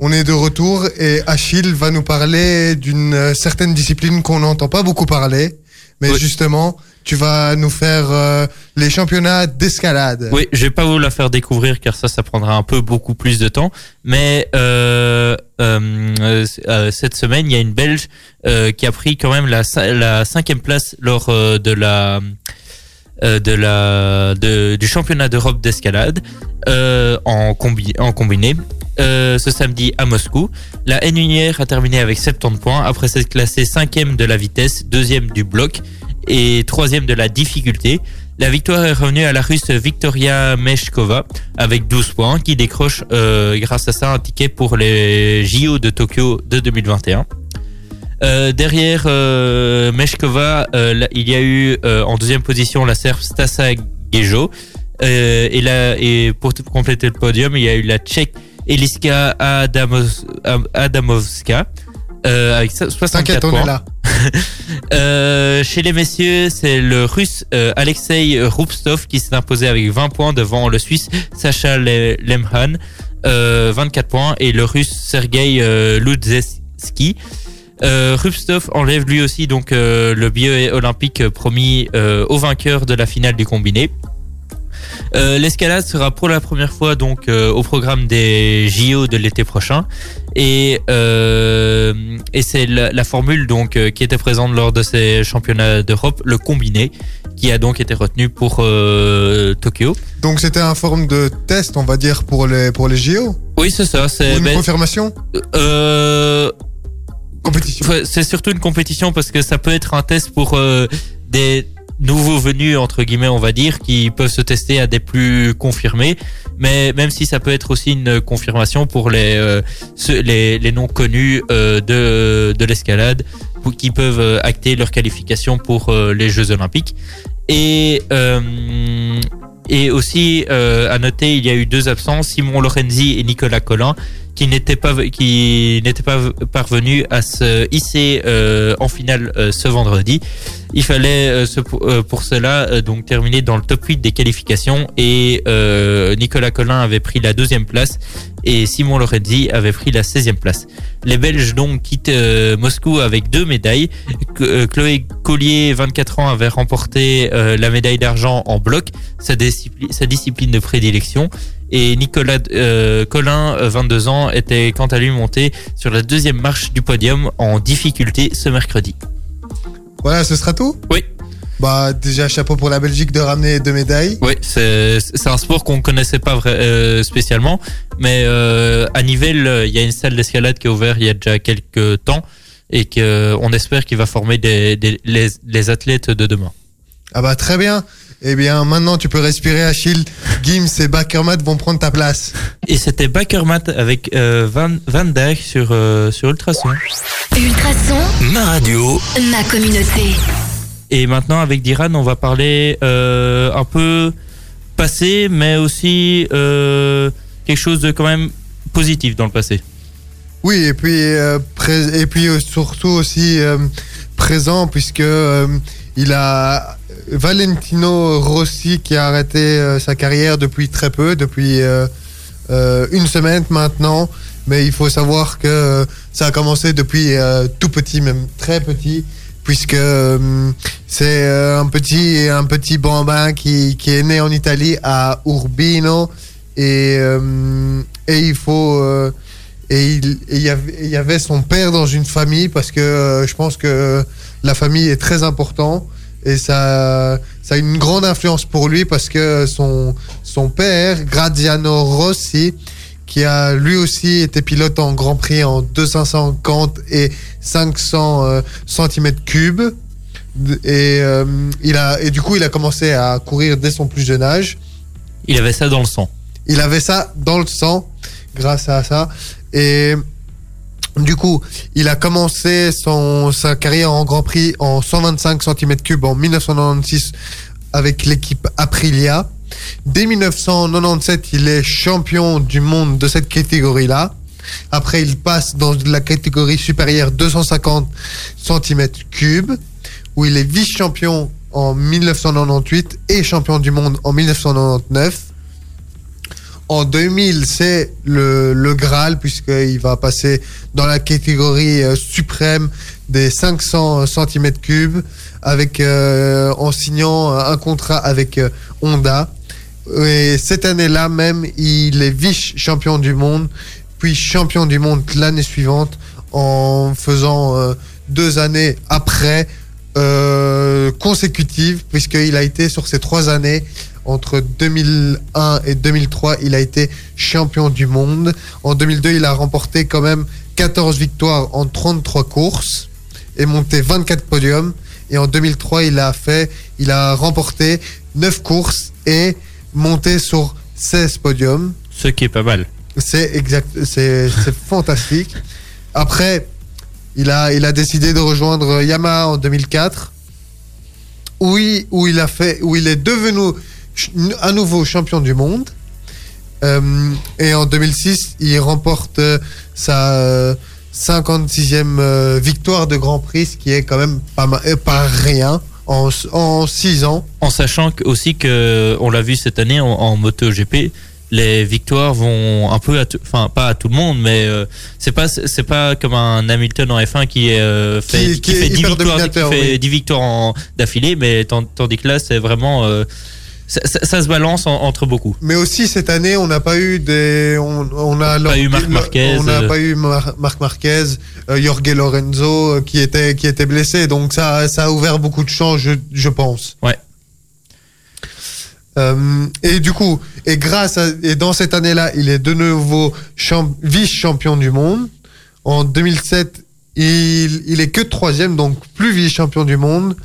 Speaker 4: on est de retour et Achille va nous parler d'une euh, certaine discipline qu'on n'entend pas beaucoup parler. Mais
Speaker 7: Oui.
Speaker 4: justement, tu vas nous faire euh, les championnats d'escalade.
Speaker 7: Oui, je vais pas vous la faire découvrir car ça, ça prendra un peu beaucoup plus de temps. Mais euh, euh, cette semaine, il y a une Belge qui a pris quand même la, la cinquième place lors de la de la de, du championnat d'Europe d'escalade en, combi, en combiné. Ce samedi à Moscou. La N1 a terminé avec 70 points après s'être classée cinquième de la vitesse, deuxième du bloc et troisième de la difficulté. La victoire est revenue à la Russe Victoria Meshkova avec 12 points qui décroche euh, grâce à ça un ticket pour les JO de Tokyo de 2021. Euh, derrière euh, Meshkova, il y a eu en deuxième position la Serbe Stasa Gejo. Et, là, et pour compléter le podium, il y a eu la Tchèque Eliska Adamovska euh, avec so- 64
Speaker 4: T'inquiète, on est là.
Speaker 7: Euh, chez les messieurs, c'est le russe euh, Alexei Rupstov qui s'est imposé avec 20 points devant le suisse Sacha Le- Lemhan, euh, 24 points, et le russe Sergei euh, Ludzeski. Euh, Rupstov enlève lui aussi donc euh, le billet olympique promis euh, au vainqueur de la finale du combiné. Euh, L'escalade sera pour la première fois donc euh, au programme des JO de l'été prochain et euh, et c'est la, la formule donc qui était présente lors de ces championnats d'Europe, le combiné, qui a donc été retenu pour Tokyo.
Speaker 4: Donc c'était un forme de test, on va dire, pour les, pour les JO
Speaker 7: Oui, c'est ça. C'est
Speaker 4: une
Speaker 7: ben,
Speaker 4: confirmation?
Speaker 7: C'est surtout une compétition parce que ça peut être un test pour des nouveaux venus entre guillemets on va dire qui peuvent se tester à des plus confirmés. Mais même si ça peut être aussi une confirmation pour les euh, les, non connus euh, de de l'escalade qui peuvent euh, acter leur qualification pour euh, les Jeux Olympiques. Et et aussi à noter il y a eu deux absences Simon Lorenzi et Nicolas Collin qui n'étaient pas qui n'étaient pas parvenus à se hisser euh, en finale euh, ce vendredi. Il fallait euh, pour cela donc terminer dans le top 8 des qualifications et Nicolas Collin avait pris la deuxième place et Simon Lorenzi avait pris la 16e place. Les Belges donc quittent Moscou avec deux médailles. Ch- Chloé Collier, 24 ans, avait remporté la médaille d'argent en bloc, sa discipline de prédilection. Et Nicolas euh, Collin, euh, 22 ans, était quant à lui monté sur la deuxième marche du podium en difficulté ce mercredi.
Speaker 4: Voilà, ce sera tout?
Speaker 7: Oui.
Speaker 4: Bah déjà chapeau pour la Belgique de ramener deux médailles.
Speaker 7: Oui, c'est un sport qu'on connaissait pas vrai- euh, spécialement, mais euh, à Nivelles, euh, il y a une salle d'escalade qui est ouverte il y a déjà quelques temps et que on espère qu'il va former des, des- les, les athlètes de demain.
Speaker 4: Ah bah très bien. Eh bien maintenant tu peux respirer Achille. Gims et Bakermat vont prendre ta place.
Speaker 7: Et c'était Bakermat avec euh, Van, Van Dijk sur, euh, sur Ultrason.
Speaker 1: Ultrason,
Speaker 2: Ma radio,
Speaker 1: ma communauté.
Speaker 7: Et maintenant, avec Diran, on va parler euh, un peu passé, mais aussi euh, quelque chose de quand même positif dans le passé.
Speaker 4: Oui, et puis, euh, et puis euh, surtout aussi euh, présent, puisque euh, il a Valentino Rossi qui a arrêté euh, sa carrière depuis très peu, depuis euh, euh, une semaine maintenant. Mais il faut savoir que ça a commencé depuis tout petit, même très petit, puisque c'est un petit un petit bambin qui, est né en Italie à Urbino et il faut et il y avait son père dans une famille parce que je pense que la famille est très important et ça ça a une grande influence pour lui parce que son son père Graziano Rossi qui a lui aussi été pilote en Grand Prix en 250 et 500 euh, centimètres cubes et euh, il a et du coup il a commencé à courir dès son plus jeune âge
Speaker 7: Il avait ça dans le sang.
Speaker 4: il avait ça dans le sang grâce à ça. Et du coup, il a commencé son, sa carrière en Grand Prix en 125 cm3 en 1996 avec l'équipe Aprilia. Dès 1997, il est champion du monde de cette catégorie-là. Après, il passe dans la catégorie supérieure 250 cm3 où il est vice-champion en 1998 et champion du monde en 1999. En 2000, c'est le, le Graal, puisqu'il va passer dans la catégorie euh, suprême des 500 cm3, avec, euh, en signant un contrat avec euh, Honda. Et cette année-là même, il est vice-champion du monde, puis champion du monde l'année suivante, en faisant euh, deux années après consécutives, puisqu'il a été sur ces trois années entre 2001 et 2003, il a été champion du monde. En 2002, il a remporté quand même 14 victoires en 33 courses et monté 24 podiums. Et en 2003, il a fait, il a remporté 9 courses et monté sur 16 podiums.
Speaker 7: Ce qui est pas mal.
Speaker 4: C'est exact, c'est fantastique. Après, il a, il a décidé de rejoindre Yamaha en 2004, où il, où il a fait, où il est devenu à nouveau champion du monde. Euh, et en 2006, il remporte euh, sa euh, 56e euh, victoire de Grand Prix, ce qui est quand même pas, pas rien en, en 6 ans.
Speaker 7: En sachant aussi que on l'a vu cette année en, en MotoGP, les victoires vont un peu à tout, enfin pas à tout le monde, mais euh, c'est pas c'est pas comme un Hamilton en F1 qui euh, fait
Speaker 4: Qui- qui est
Speaker 7: fait 10
Speaker 4: hyper
Speaker 7: victoires, qui
Speaker 4: dominateur,
Speaker 7: fait
Speaker 4: oui.
Speaker 7: 10 victoires d'affilée, mais tandis que là c'est vraiment euh, ça, ça- ça se balance en- entre beaucoup.
Speaker 4: Mais aussi cette année, on n'a pas eu des, on, on a
Speaker 7: Pas eu Marc Marquez,
Speaker 4: on n'a
Speaker 7: euh.
Speaker 4: pas eu Mar- Marc Marquez, euh, Jorge Lorenzo euh, qui était qui était blessé, donc ça ça a ouvert beaucoup de champs, je, je pense.
Speaker 7: Ouais.
Speaker 4: Et du coup, et grâce à, et dans cette année-là, il est de nouveau champ- vice-champion du monde. En 2007, il, il est que troisième, donc plus vice-champion du monde.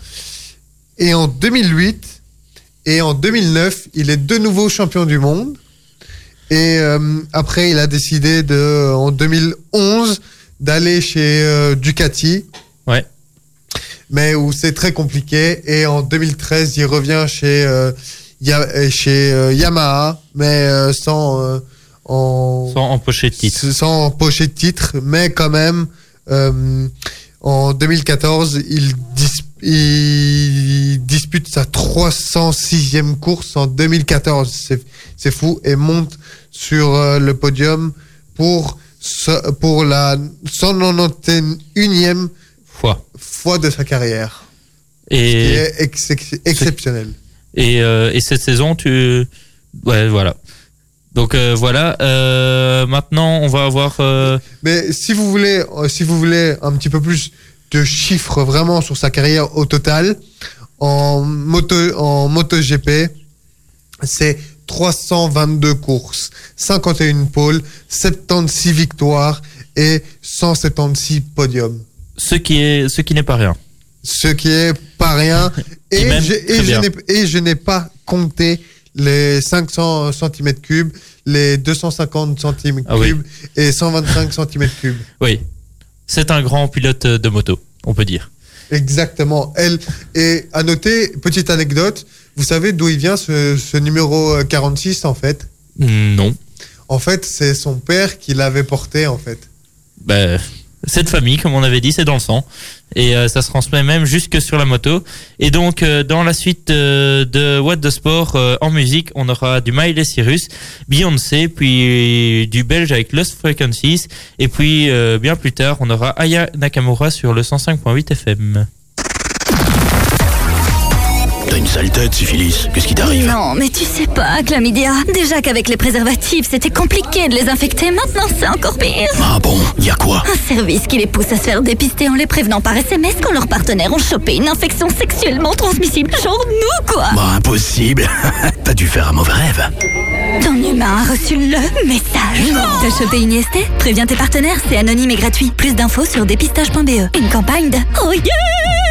Speaker 4: Et en 2008 et en 2009, il est de nouveau champion du monde. Et euh, après, il a décidé de, en 2011 d'aller chez euh, Ducati.
Speaker 7: Ouais.
Speaker 4: Mais où c'est très compliqué. Et en 2013, il revient chez, euh, Ya- chez Yamaha, mais sans, en,
Speaker 7: Sans empocher de titre.
Speaker 4: sans empocher de titre. Mais quand même, en 2014, il, dis- il dispute sa 306e course en 2014. C'est, fou. Et monte sur euh, le podium pour, ce- pour la 191e
Speaker 7: Fois.
Speaker 4: fois de sa carrière. Qui
Speaker 7: Et,
Speaker 4: est ex- exceptionnel.
Speaker 7: et, euh, et cette saison, tu. Ouais, voilà. Donc euh, voilà. Euh, maintenant, on va avoir.
Speaker 4: Mais si vous voulez, si vous voulez un petit peu plus de chiffres vraiment sur sa carrière au total, en moto, en MotoGP, c'est 322 courses, 51 pôles, 76 victoires et 176 podiums.
Speaker 7: ce qui est, ce qui n'est pas rien.
Speaker 4: Ce qui est pas rien.
Speaker 7: Et
Speaker 4: je, n'ai, et je n'ai pas compté les 500 cm3, les 250 cm3
Speaker 7: Ah oui.
Speaker 4: et 125 cm3.
Speaker 7: Oui. C'est un grand pilote de moto, on peut dire.
Speaker 4: Exactement. Elle et à noter, petite anecdote, vous savez d'où il vient ce, ce numéro euh, 46 en fait?
Speaker 7: Non.
Speaker 4: En fait, c'est son père qui l'avait porté en fait.
Speaker 7: Ben, cette famille, comme on avait dit, c'est dans le sang. Et euh, ça se transmet même jusque sur la moto. Et donc, euh, dans la suite euh, de What the Sport euh, en musique, on aura du Miley Cyrus, Beyoncé, puis du Belge avec Lost Frequencies. Et puis, euh, bien plus tard, on aura Aya Nakamura sur le 105.8 FM.
Speaker 2: T'as une sale tête, syphilis. Qu'est-ce qui t'arrive
Speaker 1: Non, mais tu sais pas, Chlamydia. Déjà qu'avec les préservatifs, c'était compliqué de les infecter. Maintenant, c'est encore pire.
Speaker 2: Ah bon, y a quoi
Speaker 1: Un service qui les pousse à se faire dépister en les prévenant par SMS quand leurs partenaires ont chopé une infection sexuellement transmissible. Genre nous, quoi.
Speaker 2: Bah impossible. T'as dû faire un mauvais rêve.
Speaker 1: Ton humain a reçu le message. T'as chopé une IST Préviens tes partenaires, c'est anonyme et gratuit. Plus d'infos sur dépistage.be. Une campagne de Oh yes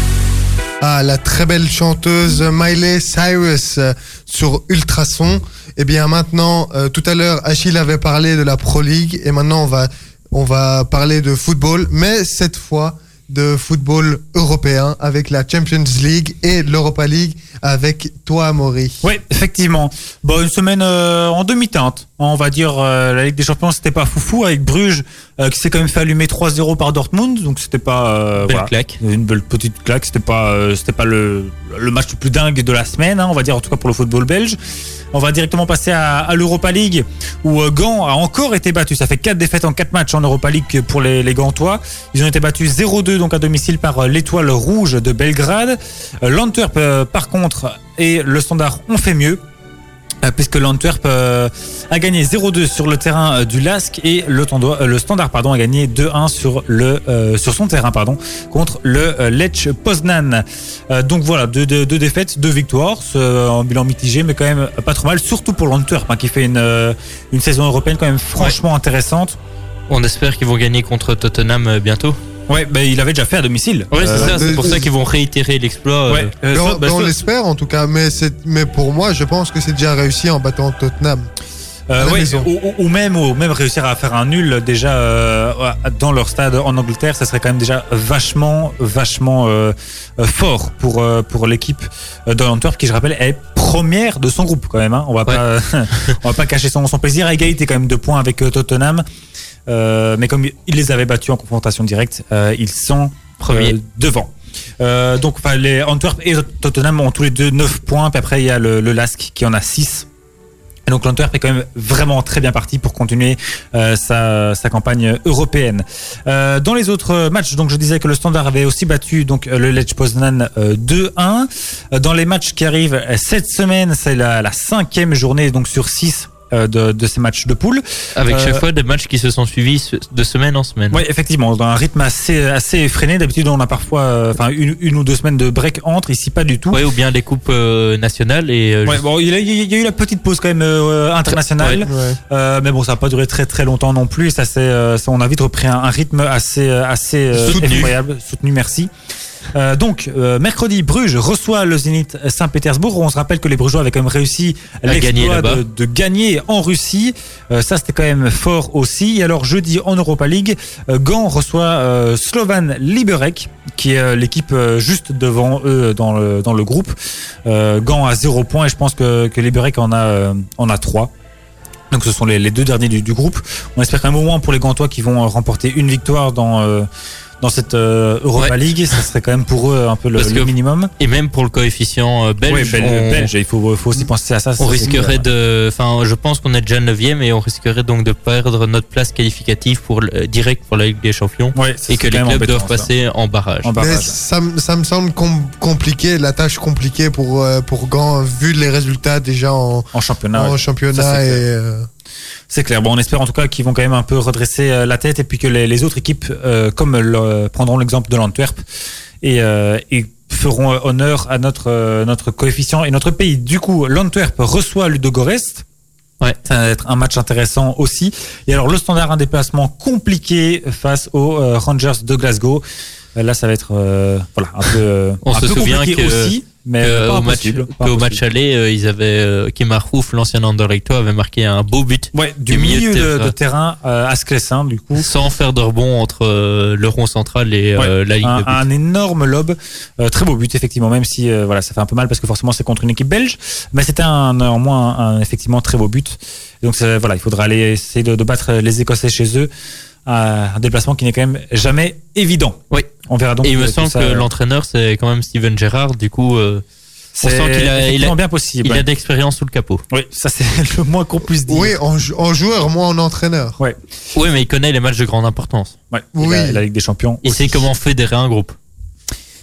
Speaker 4: Ah, la très belle chanteuse Miley Cyrus euh, sur Ultrason. Et bien maintenant, euh, tout à l'heure, Achille avait parlé de la Pro League et maintenant on va, on va parler de football, mais cette fois de football européen avec la Champions League et l'Europa League avec toi, Maury.
Speaker 3: Oui, effectivement. Bon, une semaine euh, en demi-teinte. On va dire euh, la Ligue des Champions, c'était pas foufou avec Bruges euh, qui s'est quand même fait allumer 3-0 par Dortmund, donc c'était pas euh,
Speaker 7: Belle
Speaker 3: voilà,
Speaker 7: claque.
Speaker 3: une belle petite claque. C'était pas euh, c'était pas le, le match le plus dingue de la semaine, hein, on va dire en tout cas pour le football belge. On va directement passer à, l'Europa League où euh, Gand a encore été battu. Ça fait quatre défaites en quatre matchs en Europa League pour les, les Gantois. Ils ont été battus 0-2 donc à domicile par euh, l'Étoile Rouge de Belgrade. Euh, L'Antwerp par contre et le Standard ont fait mieux. Euh, Puisque l'Antwerp euh, a gagné 0-2 sur le terrain euh, du LASK et le, Standard pardon, a gagné 2-1 sur, le, euh, sur son terrain pardon, contre le Lech Poznan. Euh, donc voilà, deux, deux, deux défaites, deux victoires, en bilan mitigé, mais quand même pas trop mal, surtout pour l'Antwerp hein, qui fait une, une saison européenne quand même franchement intéressante.
Speaker 7: On espère qu'ils vont gagner contre Tottenham bientôt.
Speaker 3: Ouais, bah, il avait déjà fait à domicile.
Speaker 7: Ouais, c'est
Speaker 3: Euh,
Speaker 7: ça, c'est
Speaker 4: de-
Speaker 7: pour ça qu'ils vont réitérer l'exploit. euh,
Speaker 3: Ouais, euh,
Speaker 4: on,
Speaker 3: bah,
Speaker 4: on l'espère en tout cas, mais, c'est- mais pour moi, je pense que c'est déjà réussi en battant Tottenham.
Speaker 3: Euh, ouais, ou, ou- ou même, ou même réussir à faire un nul déjà euh, dans leur stade en Angleterre, ça serait quand même déjà vachement, vachement euh, fort pour euh, pour l'équipe de l'Antwerp qui, je rappelle, est première de son groupe quand même. Hein. On va pas, on va pas cacher son, son plaisir. À égalité quand même deux points avec euh, Tottenham. Euh, mais comme il les avait battus en confrontation directe, euh, ils sont euh, devant. Euh, donc enfin, les Antwerp et Tottenham ont tous les deux 9 points. Puis après il y a le, le Lask qui en a 6. Et donc l'Antwerp est quand même vraiment très bien parti pour continuer euh, sa, sa campagne européenne. Euh, dans les autres matchs, donc je disais que le Standard avait aussi battu donc le Lech Poznan euh, 2-1. Euh, Dans les matchs qui arrivent cette semaine, c'est la, la cinquième journée donc sur 6 de, de ces matchs de poule.
Speaker 7: Avec
Speaker 3: Euh,
Speaker 7: chaque fois des matchs qui se sont suivis de semaine en semaine.
Speaker 3: Oui, effectivement, dans un rythme assez assez effréné. D'habitude, on a parfois, euh, enfin, une, une ou deux semaines de break entre. Ici, pas du tout.
Speaker 7: Ouais, ou bien les coupes euh, nationales et euh,
Speaker 3: Ouais,
Speaker 7: juste-
Speaker 3: bon, il y, a, il y a eu la petite pause quand même euh, internationale,
Speaker 4: Ouais.
Speaker 3: Euh, mais bon, ça n'a pas duré très très longtemps non plus. Ça, c'est, euh, on a vite repris un, un rythme assez euh, assez euh,
Speaker 7: Soutenu.
Speaker 3: effroyable, soutenu. Merci. Euh, donc, euh, mercredi, Bruges reçoit le Zénith Saint-Pétersbourg. On se rappelle que les Brugeois avaient quand même réussi l'exploit de, de gagner en Russie. Euh, ça, c'était quand même fort aussi. Et alors, jeudi, en Europa League, Gand reçoit Slovan Liberec, qui est l'équipe juste devant eux dans le, dans le groupe. Gand a 0 points et je pense que, que Liberec en a, en a 3. Donc ce sont les, les deux derniers du, du groupe. On espère quand même au moins pour les Gantois qui vont remporter une victoire dans, euh, dans cette euh, Europa
Speaker 7: Ouais.
Speaker 3: League. Ça serait quand même pour eux un peu le, minimum.
Speaker 7: et même pour le coefficient euh, belge, on,
Speaker 3: belge, il faut, faut aussi penser à ça.
Speaker 7: on risquerait de, enfin, je pense qu'on est déjà 9 et on risquerait donc de perdre notre place qualificative pour le, direct pour la Ligue des Champions
Speaker 3: Ouais, ça
Speaker 7: et que les clubs doivent
Speaker 3: ça.
Speaker 7: passer en barrage.
Speaker 3: En barrage.
Speaker 4: ça, me- ça me semble com- compliqué, la tâche compliquée pour, euh, pour Gand, vu les résultats déjà en,
Speaker 3: En championnat.
Speaker 4: en
Speaker 3: ouais.
Speaker 4: championnat.
Speaker 3: Ça,
Speaker 4: et, euh,
Speaker 3: C'est clair. Bon, on espère en tout cas qu'ils vont quand même un peu redresser euh, la tête et puis que les, les autres équipes, euh, comme le- prendront l'exemple de l'Antwerp et, euh, et feront honneur à notre notre coefficient et notre pays. Du coup, l'Antwerp reçoit Ludogorets.
Speaker 7: Ouais.
Speaker 3: Ça va être un match intéressant aussi. Et alors, le standard, un déplacement compliqué face aux Rangers de Glasgow. Là, ça va être euh, voilà un peu,
Speaker 7: On
Speaker 3: un
Speaker 7: se
Speaker 3: peu
Speaker 7: souvient
Speaker 3: compliqué
Speaker 7: que-
Speaker 3: aussi, mais
Speaker 7: Que
Speaker 3: pas
Speaker 7: au match,
Speaker 3: pas
Speaker 7: qu'au
Speaker 3: impossible.
Speaker 7: match aller, euh, ils avaient euh, Kim Arrouf, l'ancien Anderlecht, avait marqué un beau but
Speaker 3: Ouais, du,
Speaker 7: du milieu
Speaker 3: milieu,
Speaker 7: de
Speaker 3: de,
Speaker 7: terrain.
Speaker 3: euh, à Sclessin, du coup.
Speaker 7: sans faire de rebond entre euh, le rond central et euh, la ligne
Speaker 3: un,
Speaker 7: de but.
Speaker 3: un énorme lob, Euh, très beau but effectivement, même si euh, voilà ça fait un peu mal parce que forcément c'est contre une équipe belge, mais c'était un néanmoins un, un effectivement très beau but. Donc voilà, il faudra aller essayer de, de battre les Écossais chez eux, Euh, un déplacement qui n'est quand même jamais évident.
Speaker 7: Oui.
Speaker 3: On verra donc.
Speaker 7: Et il me semble
Speaker 3: ça,
Speaker 7: que
Speaker 3: euh,
Speaker 7: l'entraîneur c'est quand même Steven Gerrard, du coup euh,
Speaker 3: c'est
Speaker 7: sent qu'il a- il a-
Speaker 3: bien possible.
Speaker 7: il a d'expérience sous le capot.
Speaker 3: Oui, ça c'est le moins qu'on puisse dire.
Speaker 4: oui, en, jou- en joueur, moi en entraîneur.
Speaker 7: Oui, mais il connaît les matchs de grande importance.
Speaker 3: Ouais. Et
Speaker 4: Oui.
Speaker 3: la, la Ligue des Champions.
Speaker 7: Il
Speaker 3: aussi.
Speaker 7: sait comment fédérer un groupe.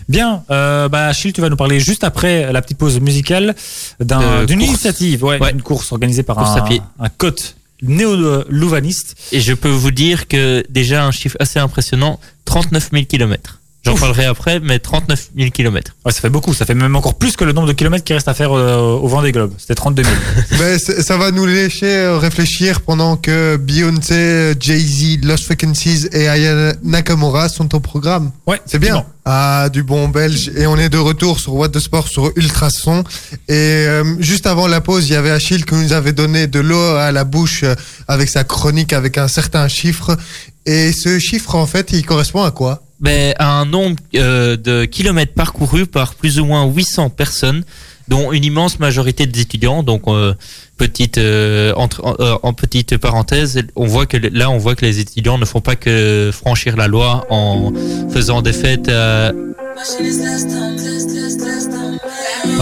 Speaker 3: Bien, euh, bah Achille, tu vas nous parler juste après la petite pause musicale d'une
Speaker 7: course.
Speaker 3: initiative, ouais,
Speaker 7: Ouais.
Speaker 3: une course organisée par
Speaker 7: Course
Speaker 3: un, un coach néo-louvaniste.
Speaker 7: Et je peux vous dire que déjà un chiffre assez impressionnant, 39 000 kilomètres. J'en parlerai après, mais 39 000 kilomètres.
Speaker 3: Ouais, ça fait beaucoup, ça fait même encore plus que le nombre de kilomètres qui reste à faire euh, au vent des globes. C'était 32 000.
Speaker 4: Mais ça va nous laisser euh, réfléchir pendant que Beyoncé, Jay-Z, Lost Frequencies et Aya Nakamura sont au programme.
Speaker 3: Ouais,
Speaker 4: C'est bien. Ah, du bon belge. Et on est de retour sur What the Sport sur Ultrason. Et euh, juste avant la pause, il y avait Achille qui nous avait donné de l'eau à la bouche avec sa chronique avec un certain chiffre. Et ce chiffre, en fait, il correspond à quoi?
Speaker 7: Ben, un nombre euh, de kilomètres parcourus par plus ou moins 800 personnes, dont une immense majorité d'étudiants. Donc, euh, petite euh, entre, en, euh, en petite parenthèse, on voit que là, on voit que les étudiants ne font pas que franchir la loi en faisant des fêtes à,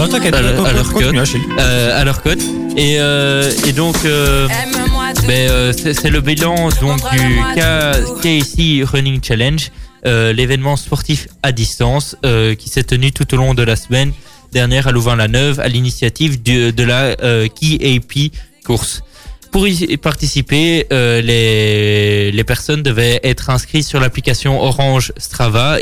Speaker 3: t'inquiète,
Speaker 7: À leur- à leur.
Speaker 3: Achille.
Speaker 7: euh, à leur cote. Et, euh, et donc, euh, ben, euh, c'est le bilan donc du K- KC Running Challenge, euh, l'événement sportif à distance euh, qui s'est tenu tout au long de la semaine dernière à Louvain-la-Neuve à l'initiative de la euh, KAP course. Pour y participer, euh, les, personnes devaient être inscrites sur l'application Orange Strava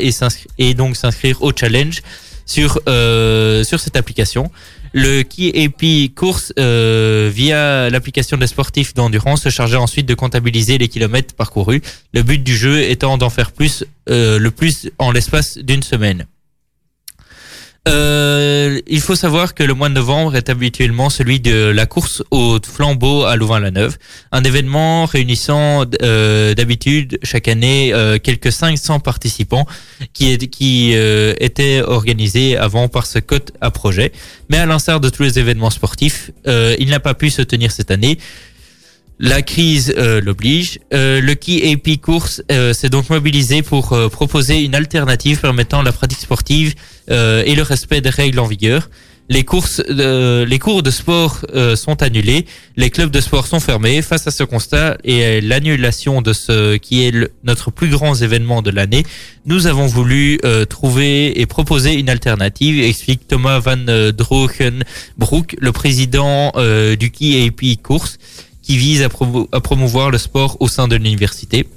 Speaker 7: et, donc s'inscrire au challenge sur, euh, sur cette application. Le KAP course euh, via l'application des sportifs d'endurance se chargeait ensuite de comptabiliser les kilomètres parcourus. Le but du jeu étant d'en faire plus, euh, le plus en l'espace d'une semaine. Euh, il faut savoir que le mois de novembre est habituellement celui de la course au flambeau à Louvain-la-Neuve, un événement réunissant euh, d'habitude chaque année euh, quelques 500 participants qui, est, qui euh, était organisé avant par ce code à projet. Mais à l'instar de tous les événements sportifs, euh, il n'a pas pu se tenir cette année. La crise euh, l'oblige. Euh, le Key AP Course euh, s'est donc mobilisé pour euh, proposer une alternative permettant la pratique sportive et le respect des règles en vigueur. Les courses, euh, les cours de sport euh, sont annulés, les clubs de sport sont fermés. Face à ce constat et l'annulation de ce qui est notre plus grand événement de l'année, nous avons voulu euh, trouver et proposer une alternative, explique Thomas Van euh, Drogenbroek, le président euh, du Key AP Course qui vise à promouvoir le sport au sein de l'université.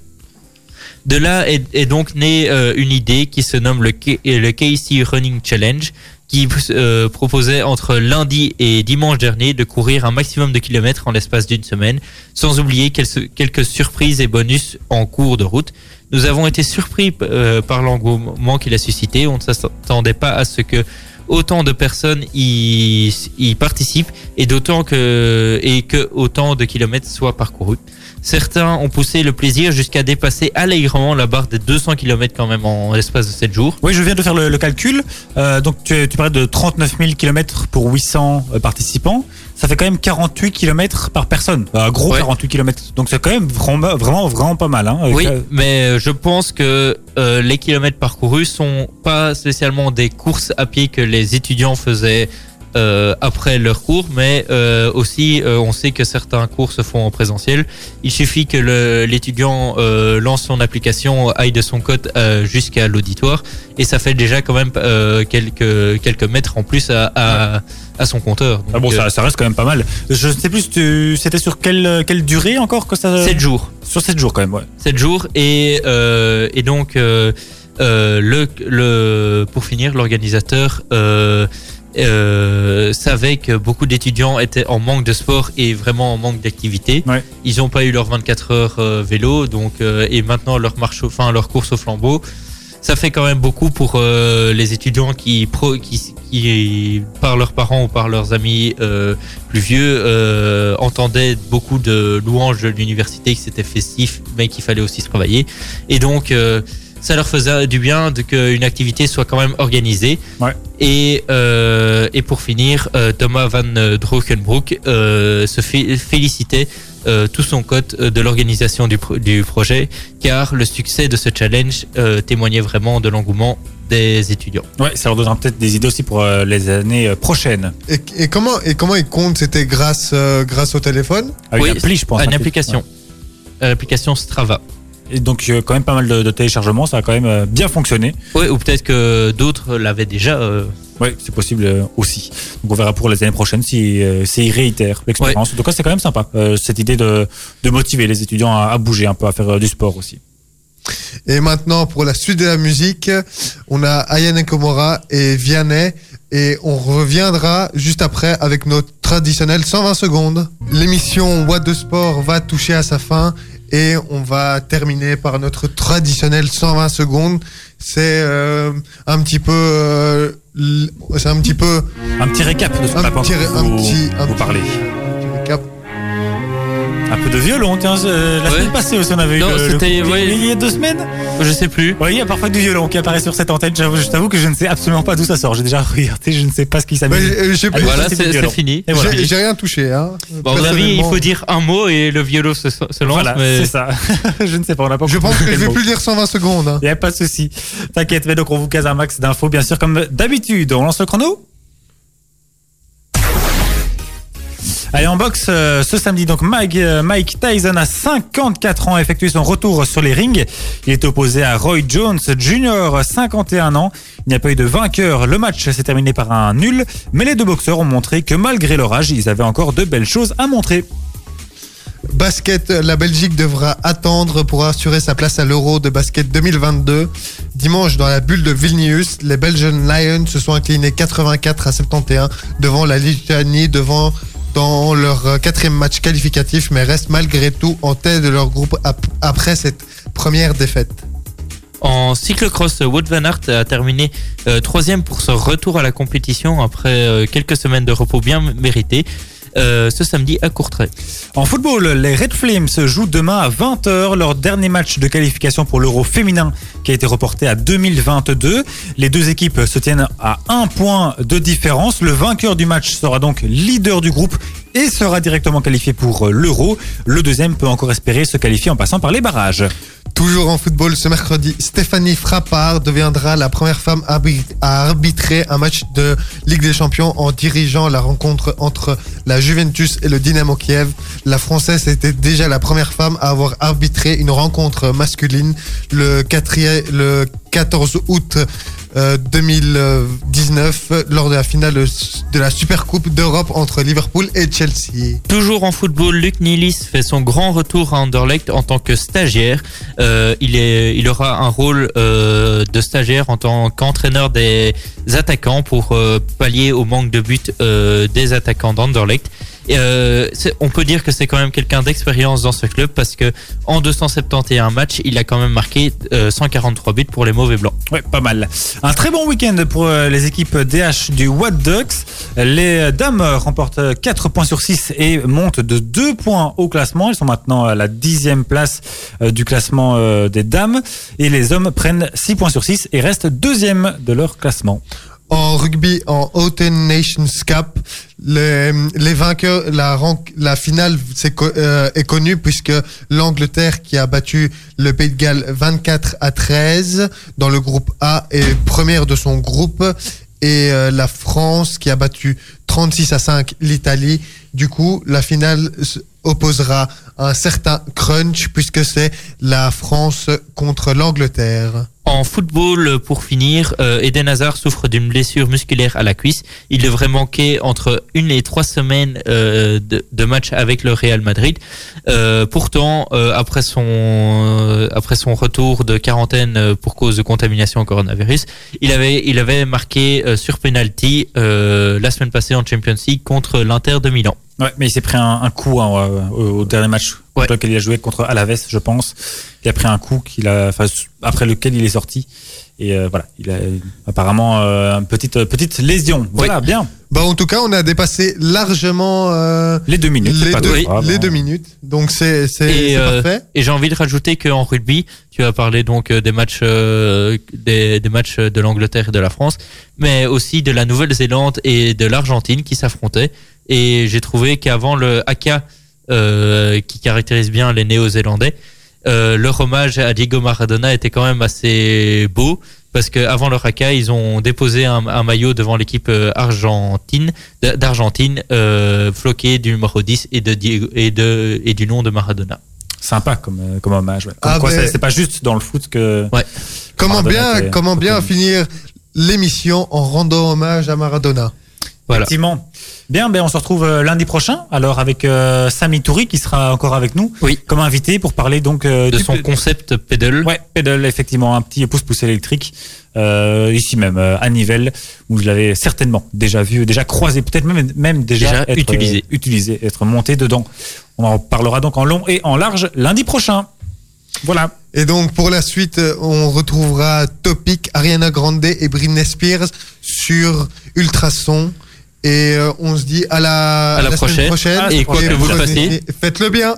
Speaker 7: De là est, donc née euh, une idée qui se nomme le, le KC Running Challenge, qui euh, proposait entre lundi et dimanche dernier de courir un maximum de kilomètres en l'espace d'une semaine, sans oublier quel- quelques surprises et bonus en cours de route. Nous avons été surpris euh, par l'engouement qu'il a suscité. On ne s'attendait pas à ce que autant de personnes y, participent et d'autant que autant de kilomètres soient parcourus. Certains ont poussé le plaisir jusqu'à dépasser allègrement la barre des 200 km quand même en l'espace de 7 jours.
Speaker 3: Oui, je viens de faire le, le calcul. Euh, donc, tu, tu parlais de 39 000 km pour 800 euh, participants. Ça fait quand même 48 km par personne. Un gros
Speaker 7: Ouais.
Speaker 3: 48 km. Donc, c'est quand même vraiment, vraiment, vraiment pas mal. Hein,
Speaker 7: Oui,
Speaker 3: Euh,
Speaker 7: mais euh, je pense que euh, les kilomètres parcourus sont pas spécialement des courses à pied que les étudiants faisaient euh, après leur cours, mais euh, aussi euh, on sait que certains cours se font en présentiel. Il suffit que l'étudiant lance son application, aille de son code jusqu'à l'auditoire, et ça fait déjà quand même quelques quelques mètres en plus à, à, à son compteur.
Speaker 3: Ah bon, ça, ça reste quand même pas mal. Je sais plus, c'était sur quelle, quelle durée encore que ça
Speaker 7: 7 jours.
Speaker 3: Sur 7 jours quand même, ouais.
Speaker 7: 7 jours et, et donc le, le pour finir l'organisateur euh, euh, savait que beaucoup d'étudiants étaient en manque de sport et vraiment en manque d'activité.
Speaker 3: Ouais.
Speaker 7: Ils n'ont pas eu leurs 24 heures euh, vélo donc euh, et maintenant leur marche au, enfin leur course au flambeau. Ça fait quand même beaucoup pour euh, les étudiants qui, pro, qui, qui, par leurs parents ou par leurs amis euh, plus vieux, euh, entendaient beaucoup de louanges de l'université, que c'était festif, mais qu'il fallait aussi se travailler. Et donc, euh, ça leur faisait du bien de qu'une activité soit quand même organisée.
Speaker 3: Ouais.
Speaker 7: Et, euh, et pour finir, euh, Thomas Van Drokenbroek euh, se fé- félicitait euh, tout son code euh, de l'organisation du, pro- du projet, car le succès de ce challenge euh, témoignait vraiment de l'engouement des étudiants.
Speaker 3: Ouais, ça leur donnera peut-être des idées aussi pour euh, les années euh, prochaines.
Speaker 4: Et, et comment, et comment ils comptent? C'était grâce, euh, grâce au téléphone?
Speaker 3: Avec
Speaker 7: Oui,
Speaker 3: une appli, je pense.
Speaker 7: Une application. Euh, L'application Strava.
Speaker 3: Et donc, euh, quand même pas mal de, de téléchargements, ça a quand même euh, bien fonctionné.
Speaker 7: Oui, ou peut-être que d'autres l'avaient déjà. euh,
Speaker 3: Oui, c'est possible euh, aussi. Donc on verra pour les années prochaines si, euh, s'ils réitèrent l'expérience. En tout cas, c'est quand même sympa, euh, cette idée de, de motiver les étudiants à, à bouger un peu, à faire euh, du sport aussi.
Speaker 4: Et maintenant, pour la suite de la musique, on a Ayane Komora et Vianney. Et on reviendra juste après avec notre traditionnel 120 secondes. L'émission What de Sport va toucher à sa fin. Et on va terminer par notre traditionnel 120 secondes. C'est euh, un petit peu... euh, c'est un petit peu...
Speaker 3: Un petit récap de ce qu'on a encore
Speaker 4: un
Speaker 3: vous,
Speaker 4: petit, un
Speaker 3: vous
Speaker 4: petit-
Speaker 3: parler.
Speaker 4: un petit récap.
Speaker 3: Un peu de violon, tiens, euh, la
Speaker 7: Ouais.
Speaker 3: semaine passée aussi on avait
Speaker 7: Non,
Speaker 3: eu le, le
Speaker 7: c'était-
Speaker 3: coup-
Speaker 7: ouais.
Speaker 3: il y a deux semaines.
Speaker 7: Je sais plus.
Speaker 3: Oui, il y a parfois du violon qui apparaît sur cette antenne. J'avoue- Je t'avoue que je ne sais absolument pas d'où ça sort. J'ai déjà regardé, je ne sais pas ce qui
Speaker 4: Bah,
Speaker 3: s'amuse. Allez,
Speaker 7: Voilà,
Speaker 3: c'est
Speaker 7: fini.
Speaker 3: Voilà.
Speaker 4: j'ai rien touché. Hein.
Speaker 7: Bon, à mon avis, il faut dire un mot et le violon se, se lance.
Speaker 3: Voilà,
Speaker 7: mais...
Speaker 3: c'est ça. je ne sais pas, on n'a pas
Speaker 4: Je pense que je vais plus dire 120 secondes. hein.
Speaker 3: Il n'y a pas de souci. T'inquiète, mais donc on vous case un max d'infos, bien sûr, comme d'habitude. On lance le chrono Allez, en boxe, euh, ce samedi, donc Mike, euh, Mike Tyson a 54 ans, a effectué son retour sur les rings. Il est opposé à Roy Jones Jr., 51 ans. Il n'y a pas eu de vainqueur. Le match s'est terminé par un nul, mais les deux boxeurs ont montré que malgré leur âge, ils avaient encore de belles choses à montrer.
Speaker 4: Basket, la Belgique devra attendre pour assurer sa place à l'Euro de basket 2022. Dimanche, dans la bulle de Vilnius, les Belgian Lions se sont inclinés 84 à 71 devant la Lituanie, devant dans leur euh, quatrième match qualificatif, mais restent malgré tout en tête de leur groupe ap- après cette première défaite.
Speaker 7: En cyclocross, Wout van Aert a terminé euh, troisième pour son retour à la compétition après euh, quelques semaines de repos bien mérité. Euh, ce samedi à Courtrai.
Speaker 3: En football, les Red Flames jouent demain à 20h leur dernier match de qualification pour l'Euro féminin qui a été reporté à 2022. Les deux équipes se tiennent à un point de différence. Le vainqueur du match sera donc leader du groupe et sera directement qualifié pour l'Euro. Le deuxième peut encore espérer se qualifier en passant par les barrages.
Speaker 4: Toujours en football, ce mercredi, Stéphanie Frappard deviendra la première femme à arbitrer un match de Ligue des Champions en dirigeant la rencontre entre la Juventus et le Dynamo Kiev. La Française était déjà la première femme à avoir arbitré une rencontre masculine le, le 14 août 2019 lors de la finale de la Supercoupe d'Europe entre Liverpool et Chelsea.
Speaker 7: Toujours en football, Luc Nilis fait son grand retour à Anderlecht en tant que stagiaire. Euh, il, aura un rôle euh, de stagiaire en tant qu'entraîneur des attaquants pour euh, pallier au manque de buts euh, des attaquants d'Anderlecht. Euh, on peut dire que c'est quand même quelqu'un d'expérience dans ce club parce que en 271 matchs, il a quand même marqué euh, 143 buts pour les mauvais blancs.
Speaker 3: Ouais, pas mal. Un très bon week-end pour euh, les équipes DH du What Ducks. Les dames remportent 4 points sur 6 et montent de 2 points au classement. Ils sont maintenant à la dixième place euh, du classement euh, des dames. Et les hommes prennent 6 points sur 6 et restent deuxième de leur classement.
Speaker 4: En rugby, en Autumn Nations Cup, les, les vainqueurs, la, la finale c'est co- euh, est connue puisque l'Angleterre qui a battu le Pays de Galles 24 à 13 dans le groupe A est première de son groupe et euh, la France qui a battu 36 à 5 l'Italie. Du coup, la finale opposera un certain crunch puisque c'est la France contre l'Angleterre.
Speaker 7: En football, pour finir, euh, Eden Hazard souffre d'une blessure musculaire à la cuisse. Il devrait manquer entre une et trois semaines euh, de, match avec le Real Madrid. Euh, pourtant, après son retour de quarantaine pour cause de contamination au coronavirus, il avait il avait marqué sur penalty la semaine passée en Champions League contre l'Inter de Milan.
Speaker 3: Ouais, mais il s'est pris un, un coup hein, euh, au, au dernier match
Speaker 7: Ouais.
Speaker 3: contre lequel il a joué contre Alaves, je pense. Il a pris un coup qu'il a, enfin, après lequel il est sorti. Et euh, voilà, il a apparemment euh, une petite petite lésion. Voilà, bien.
Speaker 4: Bah en tout cas, on a dépassé largement euh,
Speaker 3: Les deux minutes.
Speaker 4: les,
Speaker 3: pas
Speaker 4: deux, les minutes. Donc c'est c'est
Speaker 7: euh,
Speaker 4: parfait.
Speaker 7: Et j'ai envie de rajouter qu'en rugby, tu as parlé donc euh, des matchs, euh, des, des matchs de l'Angleterre et de la France, mais aussi de la Nouvelle-Zélande et de l'Argentine qui s'affrontaient. Et j'ai trouvé qu'avant le haka, euh, qui caractérise bien les Néo-Zélandais, euh, leur hommage à Diego Maradona était quand même assez beau. Parce qu'avant leur haka, ils ont déposé un, un maillot devant l'équipe euh, argentine, d- d'Argentine, euh, floqué du numéro 10 et, de, Diego- et, de, et du nom de Maradona.
Speaker 3: Sympa comme, comme hommage. ouais. Comme
Speaker 4: Ah,
Speaker 3: quoi, c'est- pas juste dans le foot que.
Speaker 4: Comment
Speaker 3: Maradona
Speaker 4: bien, comment bien finir l'émission en rendant hommage à Maradona.
Speaker 7: Voilà.
Speaker 3: Effectivement. Bien, ben on se retrouve euh, lundi prochain, alors avec euh, Samy Touri qui sera encore avec nous
Speaker 7: Oui.
Speaker 3: comme invité pour parler donc euh,
Speaker 7: de
Speaker 3: du-
Speaker 7: son concept pedal.
Speaker 3: Ouais, pédale, effectivement, un petit pouce-pouce électrique, euh, ici même, euh, à Nivelles, où je l'avais certainement déjà vu, déjà croisé, peut-être même, même déjà,
Speaker 7: Déjà
Speaker 3: être,
Speaker 7: utilisé.
Speaker 3: euh, utilisé, être monté dedans. On en parlera donc en long et en large lundi prochain. Voilà.
Speaker 4: Et donc pour la suite, on retrouvera Topic, Ariana Grande et Britney Spears sur Ultrason. Et euh, on se dit à la,
Speaker 7: À la
Speaker 4: semaine
Speaker 7: prochaine.
Speaker 4: prochaine.
Speaker 7: Et quoi
Speaker 3: que vous
Speaker 7: le fassiez.
Speaker 4: Faites-le bien.